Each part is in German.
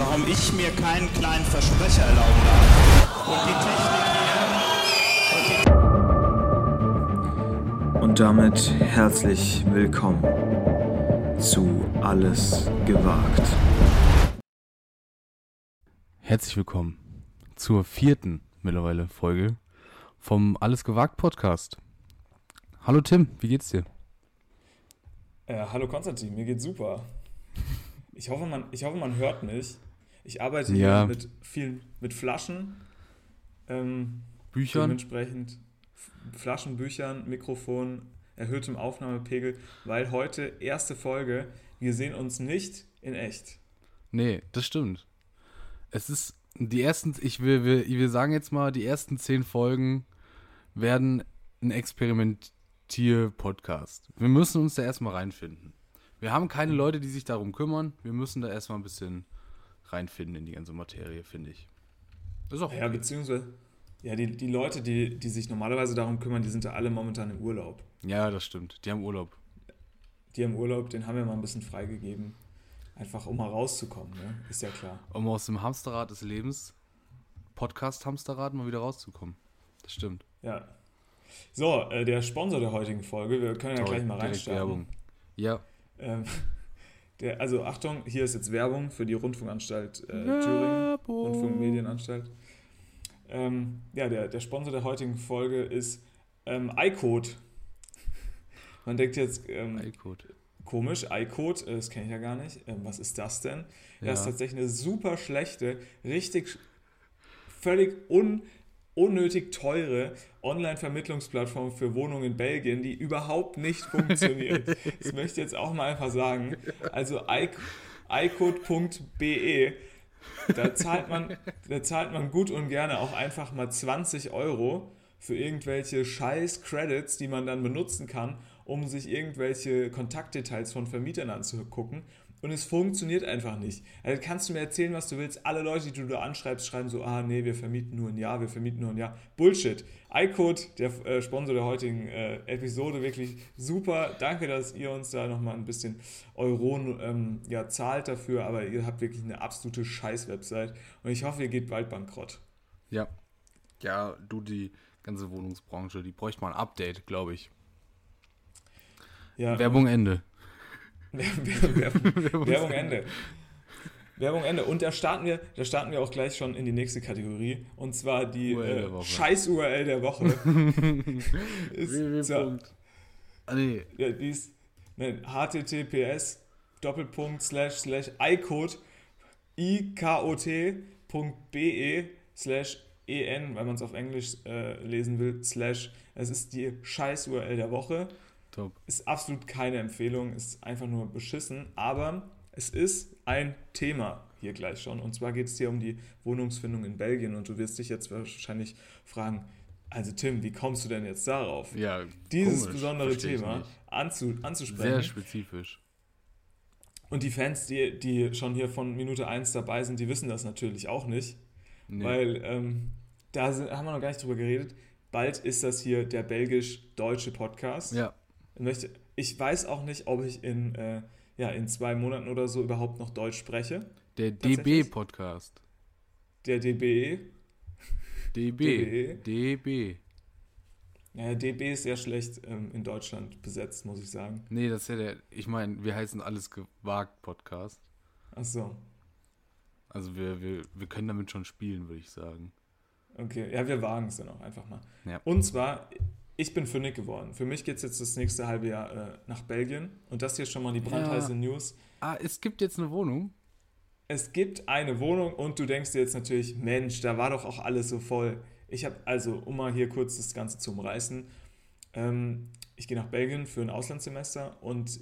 warum ich mir keinen kleinen Versprecher erlauben darf. Und die Technik Und damit herzlich willkommen zu Alles gewagt. Herzlich willkommen zur vierten mittlerweile Folge vom Alles gewagt Podcast. Hallo Tim, wie geht's dir? Äh, hallo Konstantin, mir geht's super. Ich hoffe, man, ich hoffe, man hört mich. Ich arbeite ja. hier mit vielen mit Flaschen, ähm, Büchern. Dementsprechend Flaschen, Büchern, Mikrofon, erhöhtem Aufnahmepegel, weil heute erste Folge, wir sehen uns nicht in echt. Nee, das stimmt. Es ist die ersten, ich will, wir, wir sagen jetzt mal, die ersten zehn Folgen werden ein Experimentier-Podcast. Wir müssen uns da erstmal reinfinden. Wir haben keine Leute, die sich darum kümmern. Wir müssen da erstmal ein bisschen reinfinden in die ganze Materie, finde ich. Das ist auch okay. Ja, beziehungsweise, ja, die, die Leute, die, die sich normalerweise darum kümmern, die sind ja alle momentan im Urlaub. Ja, das stimmt. Die haben Urlaub. Die haben Urlaub, den haben wir mal ein bisschen freigegeben. Einfach um mal rauszukommen, ne? Ist ja klar. Um aus dem Hamsterrad des Lebens, Podcast-Hamsterrad, mal wieder rauszukommen. Das stimmt. Ja. So, äh, der Sponsor der heutigen Folge, wir können ja Toll, gleich mal reinstarten. Werbung. Ja. Ähm, der, also Achtung, hier ist jetzt Werbung für die Rundfunkanstalt äh, Thüringen, Rundfunkmedienanstalt. Ähm, ja, der, der Sponsor der heutigen Folge ist ähm, iCode. Man denkt jetzt, ähm, iCode komisch, iCode, äh, das kenne ich ja gar nicht. Ähm, was ist das denn? Ja. Das ist tatsächlich eine super schlechte, richtig völlig un, unnötig teure Online-Vermittlungsplattform für Wohnungen in Belgien, die überhaupt nicht funktioniert. das möchte ich jetzt auch mal einfach sagen. Also iCode.be, da zahlt man, da zahlt man gut und gerne auch einfach mal 20 Euro für irgendwelche scheiß Credits, die man dann benutzen kann, um sich irgendwelche Kontaktdetails von Vermietern anzugucken. Und es funktioniert einfach nicht. Also kannst du mir erzählen, was du willst. Alle Leute, die du da anschreibst, schreiben so, ah nee, wir vermieten nur ein Jahr, wir vermieten nur ein Jahr. Bullshit. iCode, der äh, Sponsor der heutigen äh, Episode, wirklich super. Danke, dass ihr uns da nochmal ein bisschen Euronen ähm, ja, zahlt dafür, aber ihr habt wirklich eine absolute Scheiß-Website. Und ich hoffe, ihr geht bald bankrott. Ja. Ja, du, die ganze Wohnungsbranche, die bräuchte mal ein Update, glaube ich. Ja, Werbung Ende. Werbung, Werbung Ende. Werbung Ende. Und da starten, wir, da starten wir auch gleich schon in die nächste Kategorie. Und zwar die äh, Scheiß-URL der Woche. ist, so, ah, nee. ja, die ist ne, https Doppelpunkt slash slash icode ikot.be slash en, weil man es auf Englisch äh, lesen will, slash. Es ist die Scheiß-URL der Woche. Top. Ist absolut keine Empfehlung, ist einfach nur beschissen, aber es ist ein Thema hier gleich schon. Und zwar geht es hier um die Wohnungsfindung in Belgien und du wirst dich jetzt wahrscheinlich fragen, also Tim, wie kommst du denn jetzt darauf, ja, dieses komisch, besondere Thema anzu, anzusprechen? Sehr spezifisch. Und die Fans, die, die schon hier von Minute 1 dabei sind, die wissen das natürlich auch nicht. Nee. Weil ähm, da sind, haben wir noch gar nicht drüber geredet. Bald ist das hier der belgisch-deutsche Podcast. Ja möchte, ich weiß auch nicht, ob ich in, äh, ja, in zwei Monaten oder so überhaupt noch Deutsch spreche. Der DB-Podcast. Der DB. DB. DB. Naja, DB ist sehr schlecht ähm, in Deutschland besetzt, muss ich sagen. Nee, das ist ja der, ich meine, wir heißen alles gewagt Podcast. Ach so. Also wir, wir, wir können damit schon spielen, würde ich sagen. Okay, ja, wir wagen es dann auch einfach mal. Ja. Und zwar, ich bin fündig geworden. Für mich geht es jetzt das nächste halbe Jahr äh, nach Belgien. Und das hier schon mal die brandheiße ja. News. Ah, es gibt jetzt eine Wohnung? Es gibt eine Wohnung und du denkst dir jetzt natürlich, Mensch, da war doch auch alles so voll. Ich habe, also, um mal hier kurz das Ganze zu umreißen, ähm, ich gehe nach Belgien für ein Auslandssemester und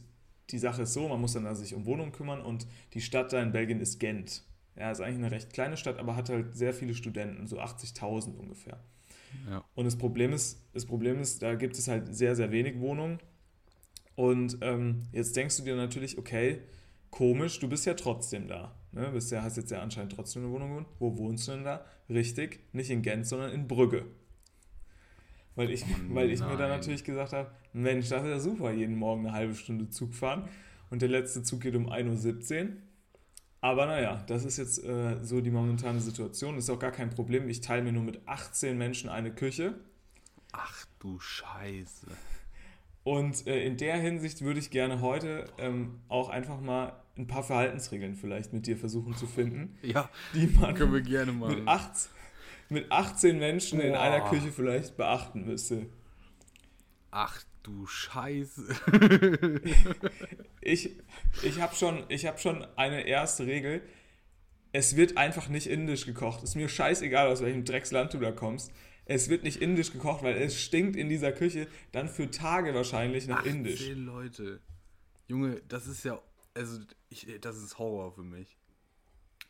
die Sache ist so, man muss dann also sich um Wohnungen kümmern und die Stadt da in Belgien ist Gent. Ja, ist eigentlich eine recht kleine Stadt, aber hat halt sehr viele Studenten, so 80.000 ungefähr. Ja. Und das Problem ist, das Problem ist, da gibt es halt sehr, sehr wenig Wohnungen. Und ähm, jetzt denkst du dir natürlich, okay, komisch, du bist ja trotzdem da. Ne? Bist ja, hast jetzt ja anscheinend trotzdem eine Wohnung gewohnt. Wo wohnst du denn da? Richtig, nicht in Gent, sondern in Brügge. Weil ich, oh weil ich mir dann natürlich gesagt habe, Mensch, das ist ja super, jeden Morgen eine halbe Stunde Zug fahren. Und der letzte Zug geht um 1.17 Uhr. Aber naja, das ist jetzt äh, so die momentane Situation. Ist auch gar kein Problem. Ich teile mir nur mit 18 Menschen eine Küche. Ach du Scheiße. Und äh, in der Hinsicht würde ich gerne heute ähm, auch einfach mal ein paar Verhaltensregeln vielleicht mit dir versuchen zu finden, Ja, die man können wir gerne mit, machen. 18, mit 18 Menschen in Boah. einer Küche vielleicht beachten müsste. Ach du Scheiße. Ich, ich habe schon, ich hab schon eine erste Regel. Es wird einfach nicht indisch gekocht. Ist mir scheißegal, aus welchem Drecksland du da kommst. Es wird nicht indisch gekocht, weil es stinkt in dieser Küche dann für Tage wahrscheinlich nach 18 indisch. Leute. Junge, das ist ja, also, ich, das ist Horror für mich.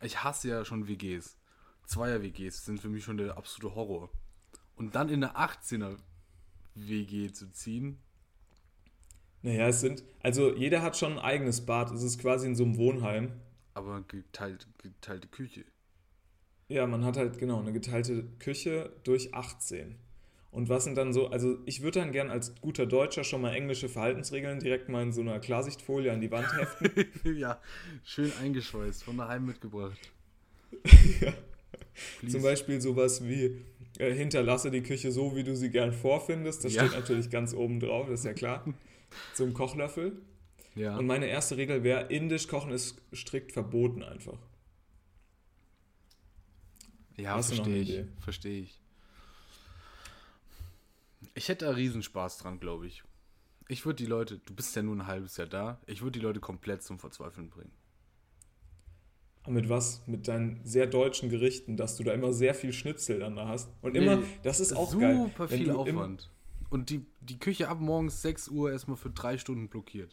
Ich hasse ja schon WGs. Zweier-WGs sind für mich schon der absolute Horror. Und dann in eine 18er-WG zu ziehen, Naja, es sind, also jeder hat schon ein eigenes Bad. Es ist quasi in so einem Wohnheim. aber geteilt, geteilte Küche. Ja, man hat halt genau eine geteilte Küche durch 18. Und was sind dann so, also ich würde dann gern als guter Deutscher schon mal englische Verhaltensregeln direkt mal in so einer Klarsichtfolie an die Wand heften. ja, schön eingeschweißt, von daheim mitgebracht. Please. Zum Beispiel sowas wie äh, hinterlasse die Küche so, wie du sie gern vorfindest. Das Ja. steht natürlich ganz oben drauf, das ist ja klar. Zum Kochlöffel. Ja. Und meine erste Regel wäre, indisch kochen ist strikt verboten einfach. Ja, Hast verstehe ich. Verstehe ich. Ich hätte da Riesenspaß dran, glaube ich. Ich würde die Leute, du bist ja nur ein halbes Jahr da, ich würde die Leute komplett zum Verzweifeln bringen. Aber mit was? Mit deinen sehr deutschen Gerichten, dass du da immer sehr viel Schnitzel dann da hast. Und immer, Nee, das ist auch Super geil. wenn viel du im- Aufwand. Und die, die Küche ab morgens 6 Uhr erstmal für drei Stunden blockiert.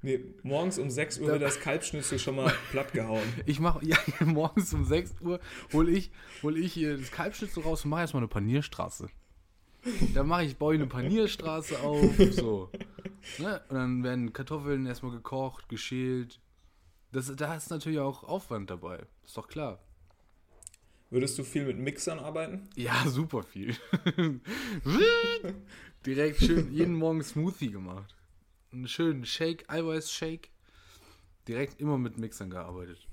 Nee, morgens um 6 Uhr Da- wird das Kalbschnitzel schon mal platt gehauen. Ich mache, ja, morgens um 6 Uhr hole ich, hol ich hier das Kalbschnitzel raus und mache erstmal eine Panierstraße. Da mache ich, baue ich eine Panierstraße auf, so. Ne? Und dann werden Kartoffeln erstmal gekocht, geschält. Das, da ist natürlich auch Aufwand dabei. Ist doch klar. Würdest du viel mit Mixern arbeiten? Ja, super viel. Direkt schön jeden Morgen Smoothie gemacht. Einen schönen Shake, Eiweiß-Shake. Direkt immer mit Mixern gearbeitet.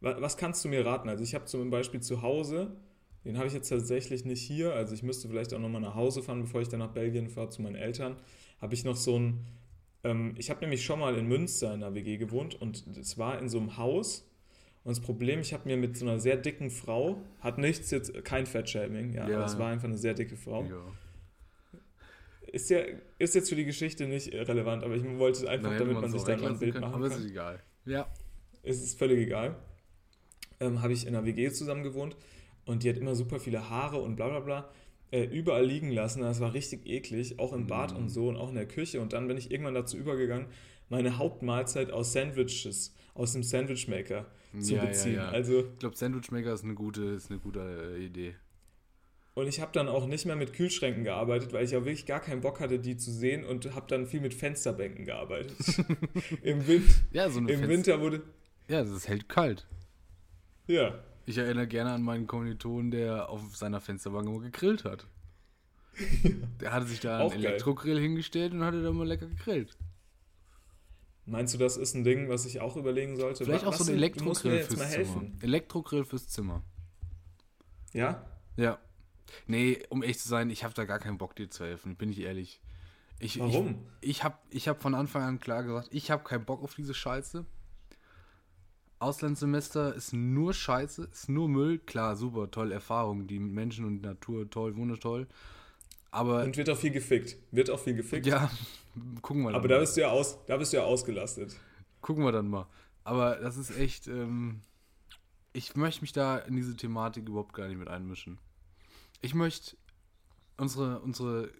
Wa- Was kannst du mir raten? Also ich habe zum Beispiel zu Hause, den habe ich jetzt tatsächlich nicht hier, also ich müsste vielleicht auch nochmal nach Hause fahren, bevor ich dann nach Belgien fahre zu meinen Eltern, habe ich noch so ein, ähm, ich habe nämlich schon mal in Münster in einer WG gewohnt und es war in so einem Haus und das Problem, ich habe mir mit so einer sehr dicken Frau, hat nichts jetzt, kein Fettshaming, ja, Ja. aber es war einfach eine sehr dicke Frau. Ja. Ist, ja, ist jetzt für die Geschichte nicht relevant, aber ich wollte es einfach, hätte damit man man sich dann mal ein Bild können, machen aber kann. ist egal. Ja. es ist völlig egal. Ähm, habe ich in einer WG zusammen gewohnt und die hat immer super viele Haare und bla bla bla äh, überall liegen lassen. Das war richtig eklig, auch im Bad Mm. und so und auch in der Küche. Und dann bin ich irgendwann dazu übergegangen, meine Hauptmahlzeit aus Sandwiches, aus dem Sandwichmaker zu Ja, ja, beziehen. ja. Also, Ich glaube, Sandwichmaker ist eine gute, ist eine gute äh, Idee. und ich habe dann auch nicht mehr mit Kühlschränken gearbeitet, weil ich auch wirklich gar keinen Bock hatte, die zu sehen und habe dann viel mit Fensterbänken gearbeitet. Im, Win Ja, so eine Im Fenster- Winter wurde, Ja, das hält kalt. ja, Ich erinnere gerne an meinen Kommilitonen, der auf seiner Fensterbank immer gegrillt hat. Der hatte sich da einen. Elektrogrill hingestellt und hatte da mal lecker gegrillt. Meinst du, das ist ein Ding, was ich auch überlegen sollte? Vielleicht auch Was so ein Elektrogrill fürs helfen. Zimmer. Elektrogrill fürs Zimmer. Ja? Ja. Nee, um ehrlich zu sein, ich habe da gar keinen Bock, dir zu helfen, bin ich ehrlich. Ich, Warum? Ich, ich habe ich hab von Anfang an klar gesagt, ich habe keinen Bock auf diese Scheiße. Auslandssemester ist nur Scheiße, ist nur Müll. Klar, super, tolle Erfahrung, die Menschen und Natur, toll, wundertoll. Aber Und wird auch viel gefickt. Wird auch viel gefickt. ja, gucken wir dann Aber mal. da bist du ja aus, da bist du ja ausgelastet. Gucken wir dann mal. Aber das ist echt, ähm, ich möchte mich da in diese Thematik überhaupt gar nicht mit einmischen. Ich möchte unsere, unsere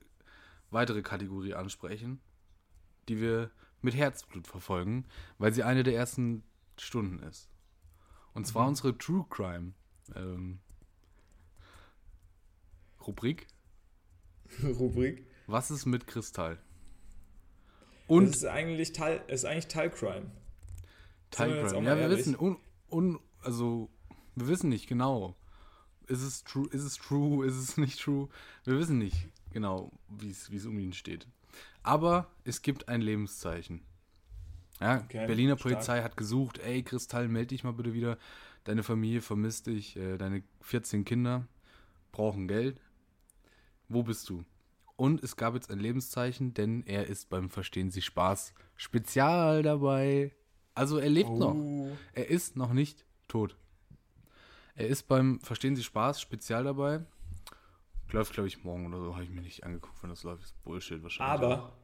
weitere Kategorie ansprechen, die wir mit Herzblut verfolgen, weil sie eine der ersten Stunden ist. Und zwar Mhm. unsere True Crime ähm, Rubrik. Rubrik. Was ist mit Kristall? Und es ist eigentlich Teil, es ist eigentlich Teilcrime. Time Sind wir jetzt Crime. auch Ja, wir ehrlich? wissen, un, un, also, wir wissen nicht genau. Ist es true, ist es true, ist es nicht true? Wir wissen nicht genau, wie es wie es um ihn steht. Aber es gibt ein Lebenszeichen. Ja, Okay, Berliner stark. Polizei hat gesucht, ey Kristall, melde dich mal bitte wieder. Deine Familie vermisst dich, äh, deine 14 Kinder brauchen Geld. Wo bist du? Und es gab jetzt ein Lebenszeichen, denn er ist beim Verstehen Sie Spaß Spezial dabei. Also er lebt noch. Oh. Er ist noch nicht tot. Er ist beim Verstehen Sie Spaß Spezial dabei. Läuft, glaube ich, morgen oder so. Habe ich mir nicht angeguckt, wenn das läuft. Ist Bullshit wahrscheinlich. Aber,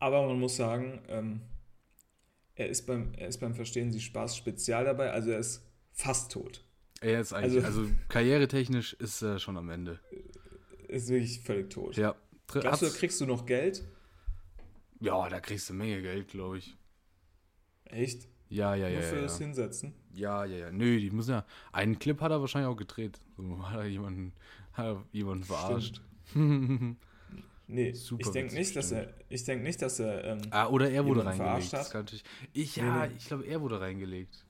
aber man muss sagen, ähm, er, ist beim, er ist beim Verstehen Sie Spaß Spezial dabei, also er ist fast tot. er ist eigentlich, also- also, karrieretechnisch ist er schon am Ende. Ist wirklich völlig tot. Ja. Glaubst du, hat's- kriegst du noch Geld? ja, da kriegst du eine Menge Geld, glaube ich. Echt? Ja, ja, ja. Nur für Ja, das ja. Hinsetzen? ja, ja, ja. Nö, die müssen ja. Einen Clip hat er wahrscheinlich auch gedreht. So hat er jemanden, hat er jemanden verarscht. Nee, Super ich denke nicht, dass er, ich denke nicht, dass er, ähm, ah, oder er wurde reingelegt. Das kann natürlich, ich, ja, Nee, nee. ich glaube, er wurde reingelegt.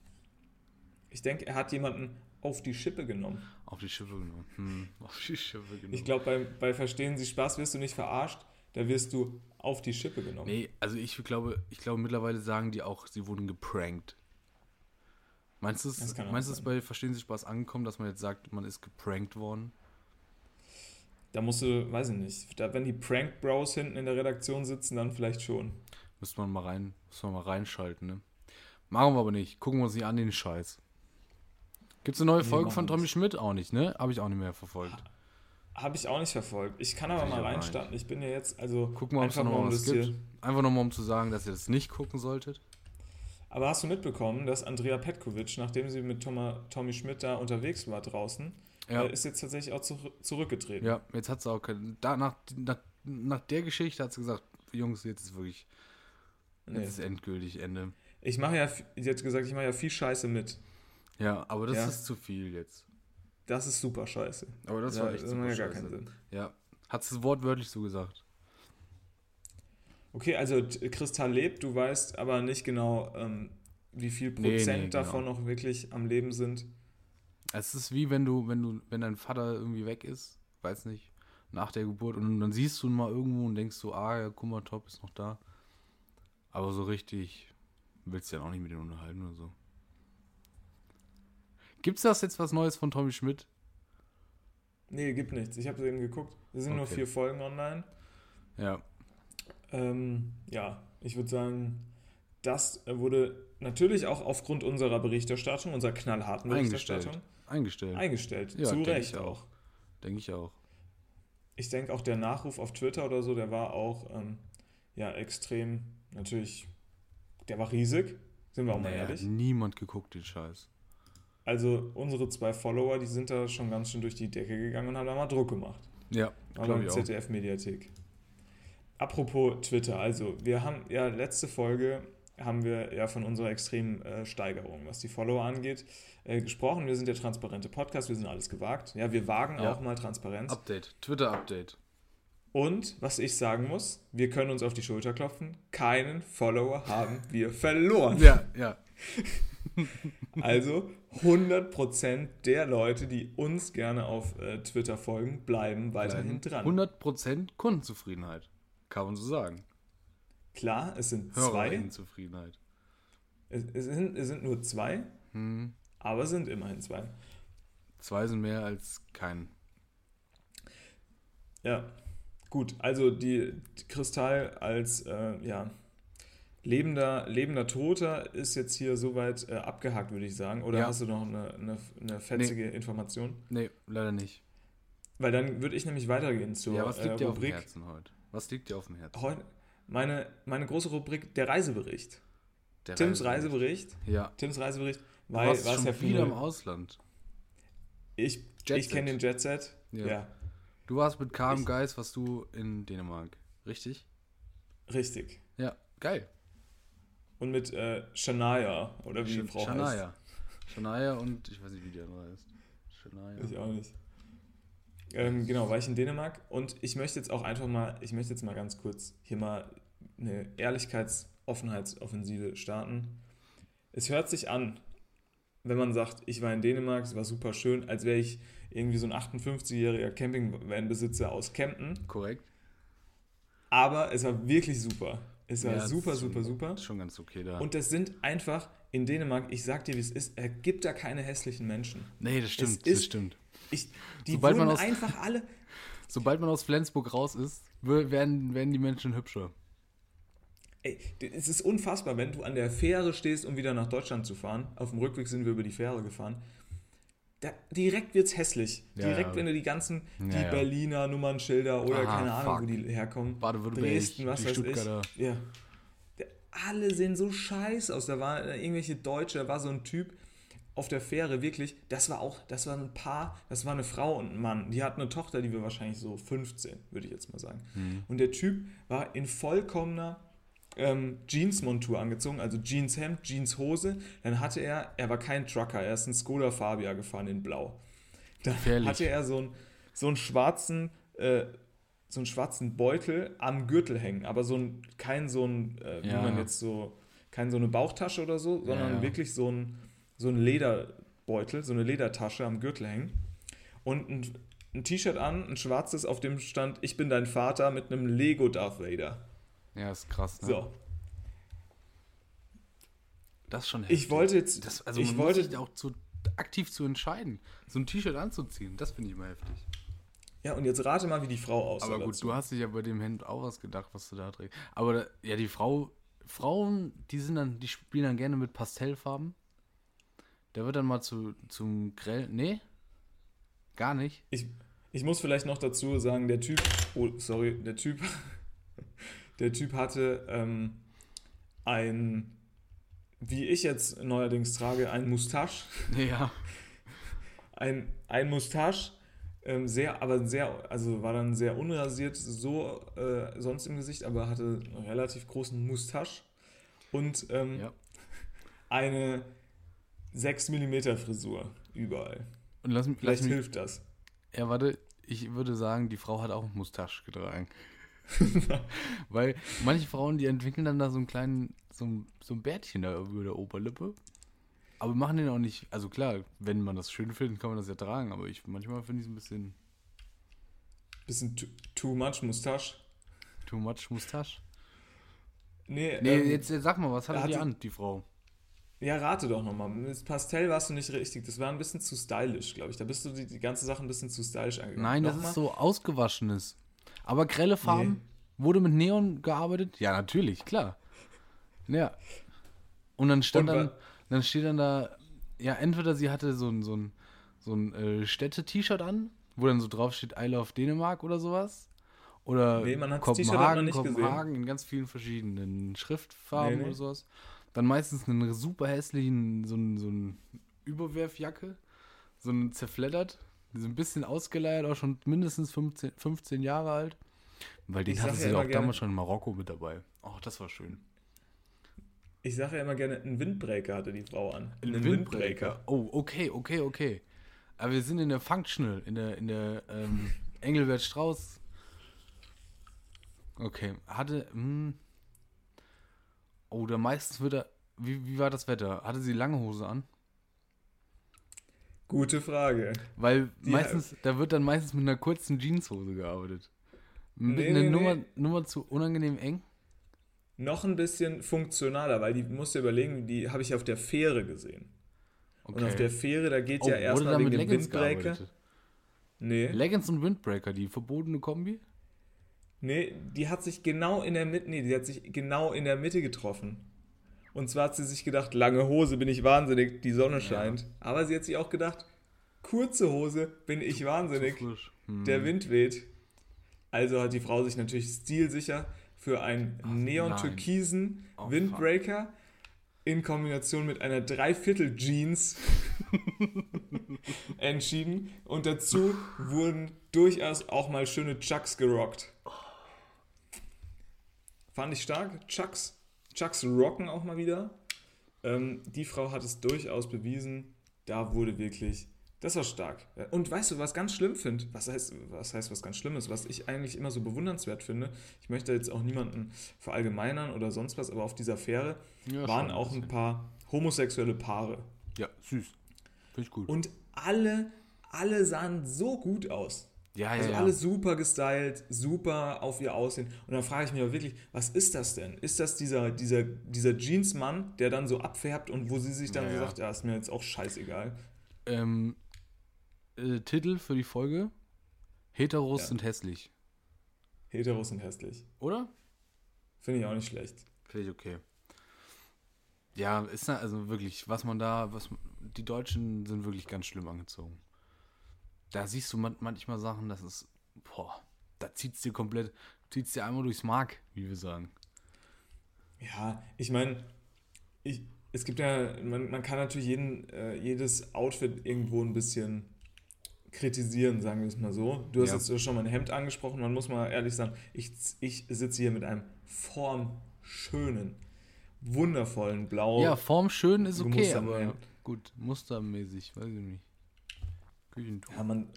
ich denke, er hat jemanden auf die Schippe genommen. Auf die Schippe genommen. Hm, auf die Schippe genommen. Ich glaube, bei, bei Verstehen Sie Spaß wirst du nicht verarscht, da wirst du auf die Schippe genommen. Nee, also ich glaube, ich glaube mittlerweile sagen die auch, sie wurden geprankt. Meinst du es, meinst du es bei Verstehen Sie Spaß angekommen, dass man jetzt sagt, man ist geprankt worden? Da musst du, weiß ich nicht, da, wenn die Prank Bros hinten in der Redaktion sitzen, dann vielleicht schon. Müsste man mal rein, müsste man mal reinschalten, ne? Machen wir aber nicht. Gucken wir uns nicht an den Scheiß. Gibt es eine neue Folge von Tommy. Schmidt? Auch nicht, ne? Habe ich auch nicht mehr verfolgt. Habe ich auch nicht verfolgt. Ich kann aber Ich mal reinstarten. Ich bin ja jetzt, also Gucken wir, ob es einfach noch mal mal um was das gibt. hier. Einfach nochmal, um zu sagen, dass ihr das nicht gucken solltet. Aber hast du mitbekommen, dass Andrea Petkovic, nachdem sie mit Toma, Tommy Schmidt da unterwegs war draußen, Ja. äh, ist jetzt tatsächlich auch zu, zurückgetreten? Ja, jetzt hat sie auch keine. Da, nach, nach, nach der Geschichte hat sie gesagt, Jungs, jetzt ist wirklich, jetzt Nee. ist endgültig Ende. Ich mache ja, sie hat gesagt, ich mache ja viel Scheiße mit. Ja, aber das Ja. ist zu viel jetzt. Das ist super scheiße. Aber das Ja, war echt das super macht ja gar scheiße. keinen Sinn. Ja, hat es wortwörtlich so gesagt. Okay, also Kristall lebt, du weißt aber nicht genau, ähm, wie viel Nee, Prozent nee, davon genau. noch wirklich am Leben sind. Es ist wie wenn du, wenn du, wenn dein Vater irgendwie weg ist, weiß nicht, nach der Geburt und dann siehst du ihn mal irgendwo und denkst so, ah ja, guck mal, Top ist noch da. Aber so richtig willst du ja auch nicht mit ihm unterhalten oder so. Gibt's das jetzt was Neues von Tommy Schmidt? Nee, gibt nichts. Ich habe eben geguckt. Es sind nur Okay. vier Folgen online. Ja, Ähm, ja, ich würde sagen, das wurde natürlich auch aufgrund unserer Berichterstattung, unserer knallharten eingestellt. Berichterstattung, Eingestellt. eingestellt. Ja, Zu Recht ich auch. Denke ich auch. Ich denke auch der Nachruf auf Twitter oder so, der war auch ähm, ja extrem, natürlich, der war riesig, sind wir auch mal Naja, hat ehrlich. niemand geguckt, den Scheiß. Also unsere zwei Follower, die sind da schon ganz schön durch die Decke gegangen und haben da mal Druck gemacht. Ja, glaube ich auch. ZDF-Mediathek. Apropos Twitter, also wir haben ja letzte Folge haben wir ja von unserer extremen äh, Steigerung, was die Follower angeht, äh, gesprochen. Wir sind der transparente Podcast, wir sind alles gewagt. Ja, wir wagen Ja. auch mal Transparenz. Update, Twitter-Update. Und was ich sagen muss, wir können uns auf die Schulter klopfen. Keinen Follower haben wir verloren. Ja, ja. Also 100% der Leute, die uns gerne auf äh, Twitter folgen, bleiben weiterhin dran. 100% Kundenzufriedenheit. Kann man so sagen. Klar, es sind zwei. Hörerinnenzufriedenheit. Es, es, sind, es sind nur zwei, Hm. aber es sind immerhin zwei. Zwei sind mehr als kein. Ja, gut. Also die, die Kristall als äh, ja, lebender, lebender Toter ist jetzt hier soweit äh, abgehakt, würde ich sagen. Oder Ja. hast du noch eine, eine, eine fetzige Information? Nee, leider nicht. Weil dann würde ich nämlich weitergehen zur ja, was liegt äh, dir auf dem Rubrik. Herzen heute? Was liegt dir auf dem Herzen? Heute, meine, meine große Rubrik, der Reisebericht. Der Tims Reisebericht. Ja. Tims Reisebericht. Du Weil, warst was schon ja wieder im Ausland. Ich, Jet ich kenne den. Jet Set. Ja. ja. Du warst mit KM Geist, warst du in Dänemark. Richtig? Richtig. Ja, geil. Und mit äh, Shania, oder wie die Frau heißt. Shania. Shania und ich weiß nicht, wie die andere heißt. Shania. Ich auch nicht. Ähm, genau, war ich in Dänemark und ich möchte jetzt auch einfach mal, ich möchte jetzt mal ganz kurz hier mal eine Ehrlichkeits-Offenheitsoffensive starten. Es hört sich an, wenn man sagt, ich war in Dänemark, es war super schön, als wäre ich irgendwie so ein 58-jähriger Campingvan-Besitzer aus Kempten, Korrekt. aber es war wirklich super. Es war Ja, super, super, super. Schon ganz okay da. Und das sind einfach in Dänemark, ich sag dir, wie es ist, er gibt da keine hässlichen Menschen. nee, das stimmt, ist- das stimmt. Ich, die Sobald man wurden aus- einfach alle. Sobald man aus Flensburg raus ist, werden, werden die Menschen hübscher. Ey, es ist unfassbar, wenn du an der Fähre stehst, um wieder nach Deutschland zu fahren. Auf dem Rückweg sind wir über die Fähre gefahren. Da, direkt wird's hässlich. Ja, direkt, ja. wenn du die ganzen, die Ja. Berliner Nummernschilder oder Ah, keine Ahnung, fuck. wo die herkommen. Baden-Württemberg, Dresden, was weiß Stuttgarter. ich. Ja. Alle sehen so scheiße aus. Da waren äh, irgendwelche Deutsche, da war so ein Typ auf der Fähre, wirklich, das war auch, das war ein Paar, das war eine Frau und ein Mann. Die hatten eine Tochter, die war wahrscheinlich so 15, würde ich jetzt mal sagen. Mhm. Und der Typ war in vollkommener ähm, Jeans-Montur angezogen, also Jeanshemd, Jeanshose. Dann hatte er, er war kein Trucker, er ist ein Skoda Fabia gefahren in Blau. Da Gefährlich. hatte er so, ein, so einen schwarzen, äh, so einen schwarzen Beutel am Gürtel hängen, aber so ein, kein so ein, äh, wie Ja. man jetzt so, kein so eine Bauchtasche oder so, sondern ja. wirklich so ein, so ein Lederbeutel, so eine Ledertasche am Gürtel hängen. Und ein, ein T-Shirt an, ein schwarzes, auf dem stand, ich bin dein Vater mit einem Lego Darth Vader. Ja, ist krass, ne? So, Das ist schon ich wollte jetzt, Das, also ich man wollte, muss sich auch zu, aktiv zu entscheiden, so ein T-Shirt anzuziehen. Das finde ich immer heftig. ja, und jetzt rate mal, wie die Frau aussah. Aber gut, dazu. du hast dich ja bei dem Hemd auch was gedacht, was du da trägst. Aber da, ja, die Frau, Frauen, die sind dann, die spielen dann gerne mit Pastellfarben. Der wird dann mal zu, zum Grell. Nee? Gar nicht. Ich, ich muss vielleicht noch dazu sagen, der Typ, oh, sorry, der Typ, der Typ hatte ähm, ein, wie ich jetzt neuerdings trage, ein Mustache. Ja. Ein, ein Mustache, ähm, sehr, aber sehr, also war dann sehr unrasiert, so äh, sonst im Gesicht, aber hatte einen relativ großen Mustache und ähm, ja. eine 6 mm Frisur überall. Und lass, mich- lass Vielleicht mich. hilft das. Ja, warte, ich würde sagen, die Frau hat auch einen Mustache getragen. Weil manche Frauen, die entwickeln dann da so einen kleinen, so ein, so ein Bärtchen da über der Oberlippe. Aber machen den auch nicht, also klar, wenn man das schön findet, kann man das ja tragen, aber ich manchmal finde ich es ein bisschen Bisschen too, too much Mustache. too much Mustache. Nee, Nee, ähm, jetzt, jetzt sag mal, was hatte die an, die Frau? Ja, rate doch nochmal. Mit Pastell warst du nicht richtig. Das war ein bisschen zu stylisch, glaube ich. Da bist du die, die ganze Sache ein bisschen zu stylisch angegangen. Nein, das Nochmal? ist so ausgewaschenes. Aber grelle Farben. Wurde mit Neon gearbeitet? Ja, natürlich, klar. Ja. Und dann stand Und dann, dann steht dann da, ja, entweder sie hatte so ein, so ein, so ein äh, Städte-T-Shirt an, wo dann so drauf steht I love Dänemark oder sowas. Oder Nee, man hat das hat man Kopenhagen, nicht gesehen. Kopenhagen in ganz vielen verschiedenen Schriftfarben Nee, nee. oder sowas. Dann meistens einen super hässlichen, so ein, so ein Überwerfjacke, so ein zerfleddert, so ein bisschen ausgeleiert, auch schon mindestens 15, 15 Jahre alt. Weil den hatte sie ja auch gerne- damals schon in Marokko mit dabei. Oh, das war schön. Ich sage ja immer gerne, einen Windbreaker hatte die Frau an. Oh, okay, okay, okay. Aber wir sind in der Functional, in der, in der ähm, Engelbert Strauß. Okay, hatte. Hm, oh, der meistens wird er. Wie, wie war das Wetter? Hatte sie lange Hose an? Gute Frage. Weil Die- meistens, da wird dann meistens mit einer kurzen Jeanshose gearbeitet. Mit Nee, einer nee, Nummer, nee. Nummer zu unangenehm eng. Noch ein bisschen funktionaler, weil die musst du überlegen, die habe ich auf der Fähre gesehen. Okay. Und auf der Fähre, da geht oh, ja erstmal wegen mit dem Windbreaker. gearbeitet? Nee, Leggings und Windbreaker, die verbotene Kombi? nee, die hat sich genau in der Mitte, nee, die hat sich genau in der Mitte getroffen. Und zwar hat sie sich gedacht, lange Hose, bin ich wahnsinnig, die Sonne scheint. Aber sie hat sich auch gedacht, kurze Hose, bin ich wahnsinnig. Zu. Hm. Der Wind weht. Also hat die Frau sich natürlich stilsicher für einen neon-türkisen Oh, fuck. Windbreaker in Kombination mit einer Dreiviertel-Jeans entschieden. Und dazu wurden durchaus auch mal schöne Chucks gerockt. Fand ich stark. Chucks, Chucks rocken auch mal wieder. Ähm, die Frau hat es durchaus bewiesen. Da wurde wirklich. Das war stark. Und weißt du, was ganz schlimm finde? Was heißt, was heißt was ganz Schlimmes? Was ich eigentlich immer so bewundernswert finde. Ich möchte jetzt auch niemanden verallgemeinern oder sonst was, aber auf dieser Fähre Ja, waren auch ein ein paar homosexuelle Paare. Ja, süß. Finde ich gut. Und alle, alle sahen so gut aus. Ja, ja, Also ja. alle super gestylt, super auf ihr Aussehen. Und dann frage ich mich auch wirklich, was ist das denn? Ist das dieser, dieser, dieser Jeansmann, der dann so abfärbt und wo sie sich dann Ja, so ja. sagt, ja, ist mir jetzt auch scheißegal. Ähm, äh, Titel für die Folge: Heteros Ja. sind hässlich. Heteros sind hässlich. Oder? Finde ich auch nicht schlecht. Finde ich okay. Ja, ist also wirklich, was man da, was die Deutschen sind wirklich ganz schlimm angezogen. Da siehst du man, manchmal Sachen, das ist, boah, da zieht's dir komplett, zieht's dir einmal durchs Mark, wie wir sagen. Ja, ich meine, ich, es gibt ja, man, man kann natürlich jeden, äh, jedes Outfit irgendwo ein bisschen kritisieren, sagen wir es mal so. Du hast Ja. jetzt schon mal ein Hemd angesprochen, man muss mal ehrlich sagen, ich, ich sitze hier mit einem formschönen, wundervollen Blau. Ja, Form schön ist okay, aber Hemd. gut, mustermäßig, weiß ich nicht. Küchentuch. Ja, man,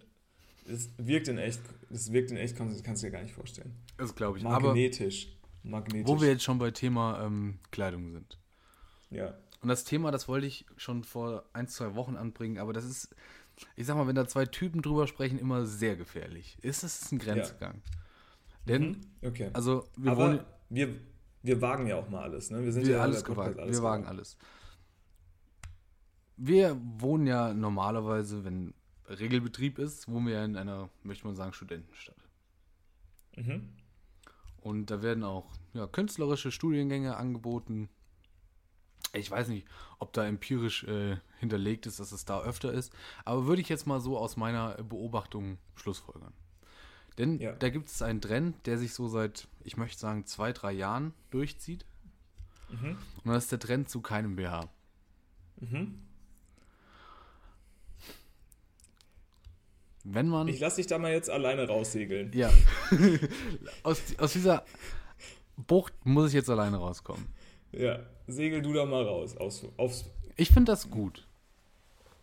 es wirkt in echt, es wirkt in echt, kannst, du dir gar nicht vorstellen. Das glaube ich. Aber Magnetisch. Magnetisch. wo wir jetzt schon bei Thema ähm, Kleidung sind. ja. Und das Thema, das wollte ich schon vor ein, zwei Wochen anbringen, aber das ist, ich sag mal, wenn da zwei Typen drüber sprechen, immer sehr gefährlich. Ist es ein Grenzgang? Denn, Mhm. Okay. also, wir Aber wohnen, wir, wir wagen ja auch mal alles, ne? Wir sind wir ja alles gewagt, alles wir wagen alles. Wir wohnen ja normalerweise, wenn Regelbetrieb ist, wohnen wir ja in einer, möchte man sagen, Studentenstadt. Mhm. Und da werden auch ja, künstlerische Studiengänge angeboten. Ich weiß nicht, ob da empirisch äh, hinterlegt ist, dass es da öfter ist. Aber würde ich jetzt mal so aus meiner Beobachtung schlussfolgern. Denn Ja. da gibt es einen Trend, der sich so seit, ich möchte sagen, zwei, drei Jahren durchzieht. Mhm. Und das ist der Trend zu keinem BH. Mhm. Wenn man. Ich lasse dich da mal jetzt alleine raussegeln. ja. aus, aus dieser Bucht muss ich jetzt alleine rauskommen. Ja, segel du da mal raus. Aus, aufs, Ich finde das gut.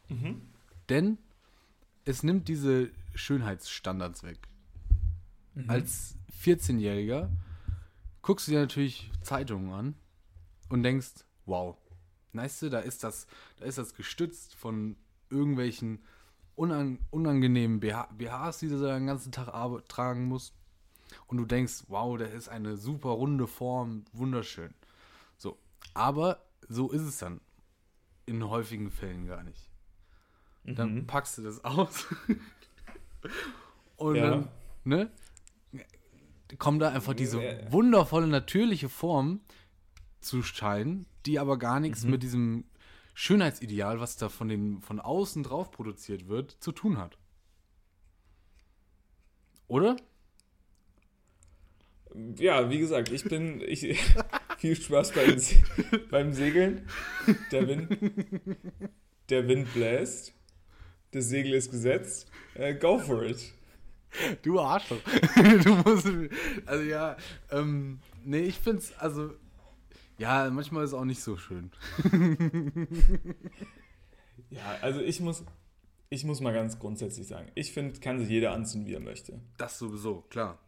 Mhm. Denn es nimmt diese Schönheitsstandards weg. Mhm. Als 14-Jähriger guckst du dir natürlich Zeitungen an und denkst, wow, weißt du, da ist das, da ist das gestützt von irgendwelchen unangenehmen BH BHs, die du den ganzen Tag tragen musst. Und du denkst, wow, da ist eine super runde Form, wunderschön. So, aber so ist es dann in häufigen Fällen gar nicht. Dann Mhm. packst du das aus und Ja. dann, ne, kommt da einfach diese Ja, ja. wundervolle, natürliche Form zu scheinen, die aber gar nichts Mhm. mit diesem Schönheitsideal, was da von, den, von außen drauf produziert wird, zu tun hat. Oder? Ja, wie gesagt, ich bin. Ich, viel Spaß beim, Se- beim Segeln. Der Wind, der Wind bläst. Das Segel ist gesetzt. Äh, go for it. Du Arschloch. du musst. Also ja, ähm, nee, ich find's, also. Ja, manchmal ist es auch nicht so schön. Ja, also ich muss, ich muss mal ganz grundsätzlich sagen, ich finde, kann sich jeder anziehen, wie er möchte. Das sowieso, klar.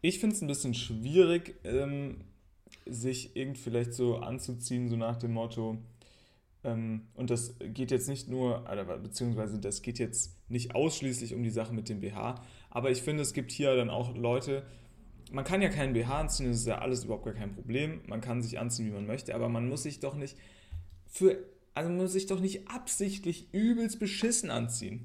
Ich finde es ein bisschen schwierig, ähm, sich irgend vielleicht so anzuziehen, so nach dem Motto, ähm, und das geht jetzt nicht nur, beziehungsweise das geht jetzt nicht ausschließlich um die Sache mit dem BH, aber ich finde, es gibt hier dann auch Leute, man kann ja keinen BH anziehen, das ist ja alles überhaupt gar kein Problem, man kann sich anziehen, wie man möchte, aber man muss sich doch nicht für, also man muss sich doch nicht absichtlich übelst beschissen anziehen.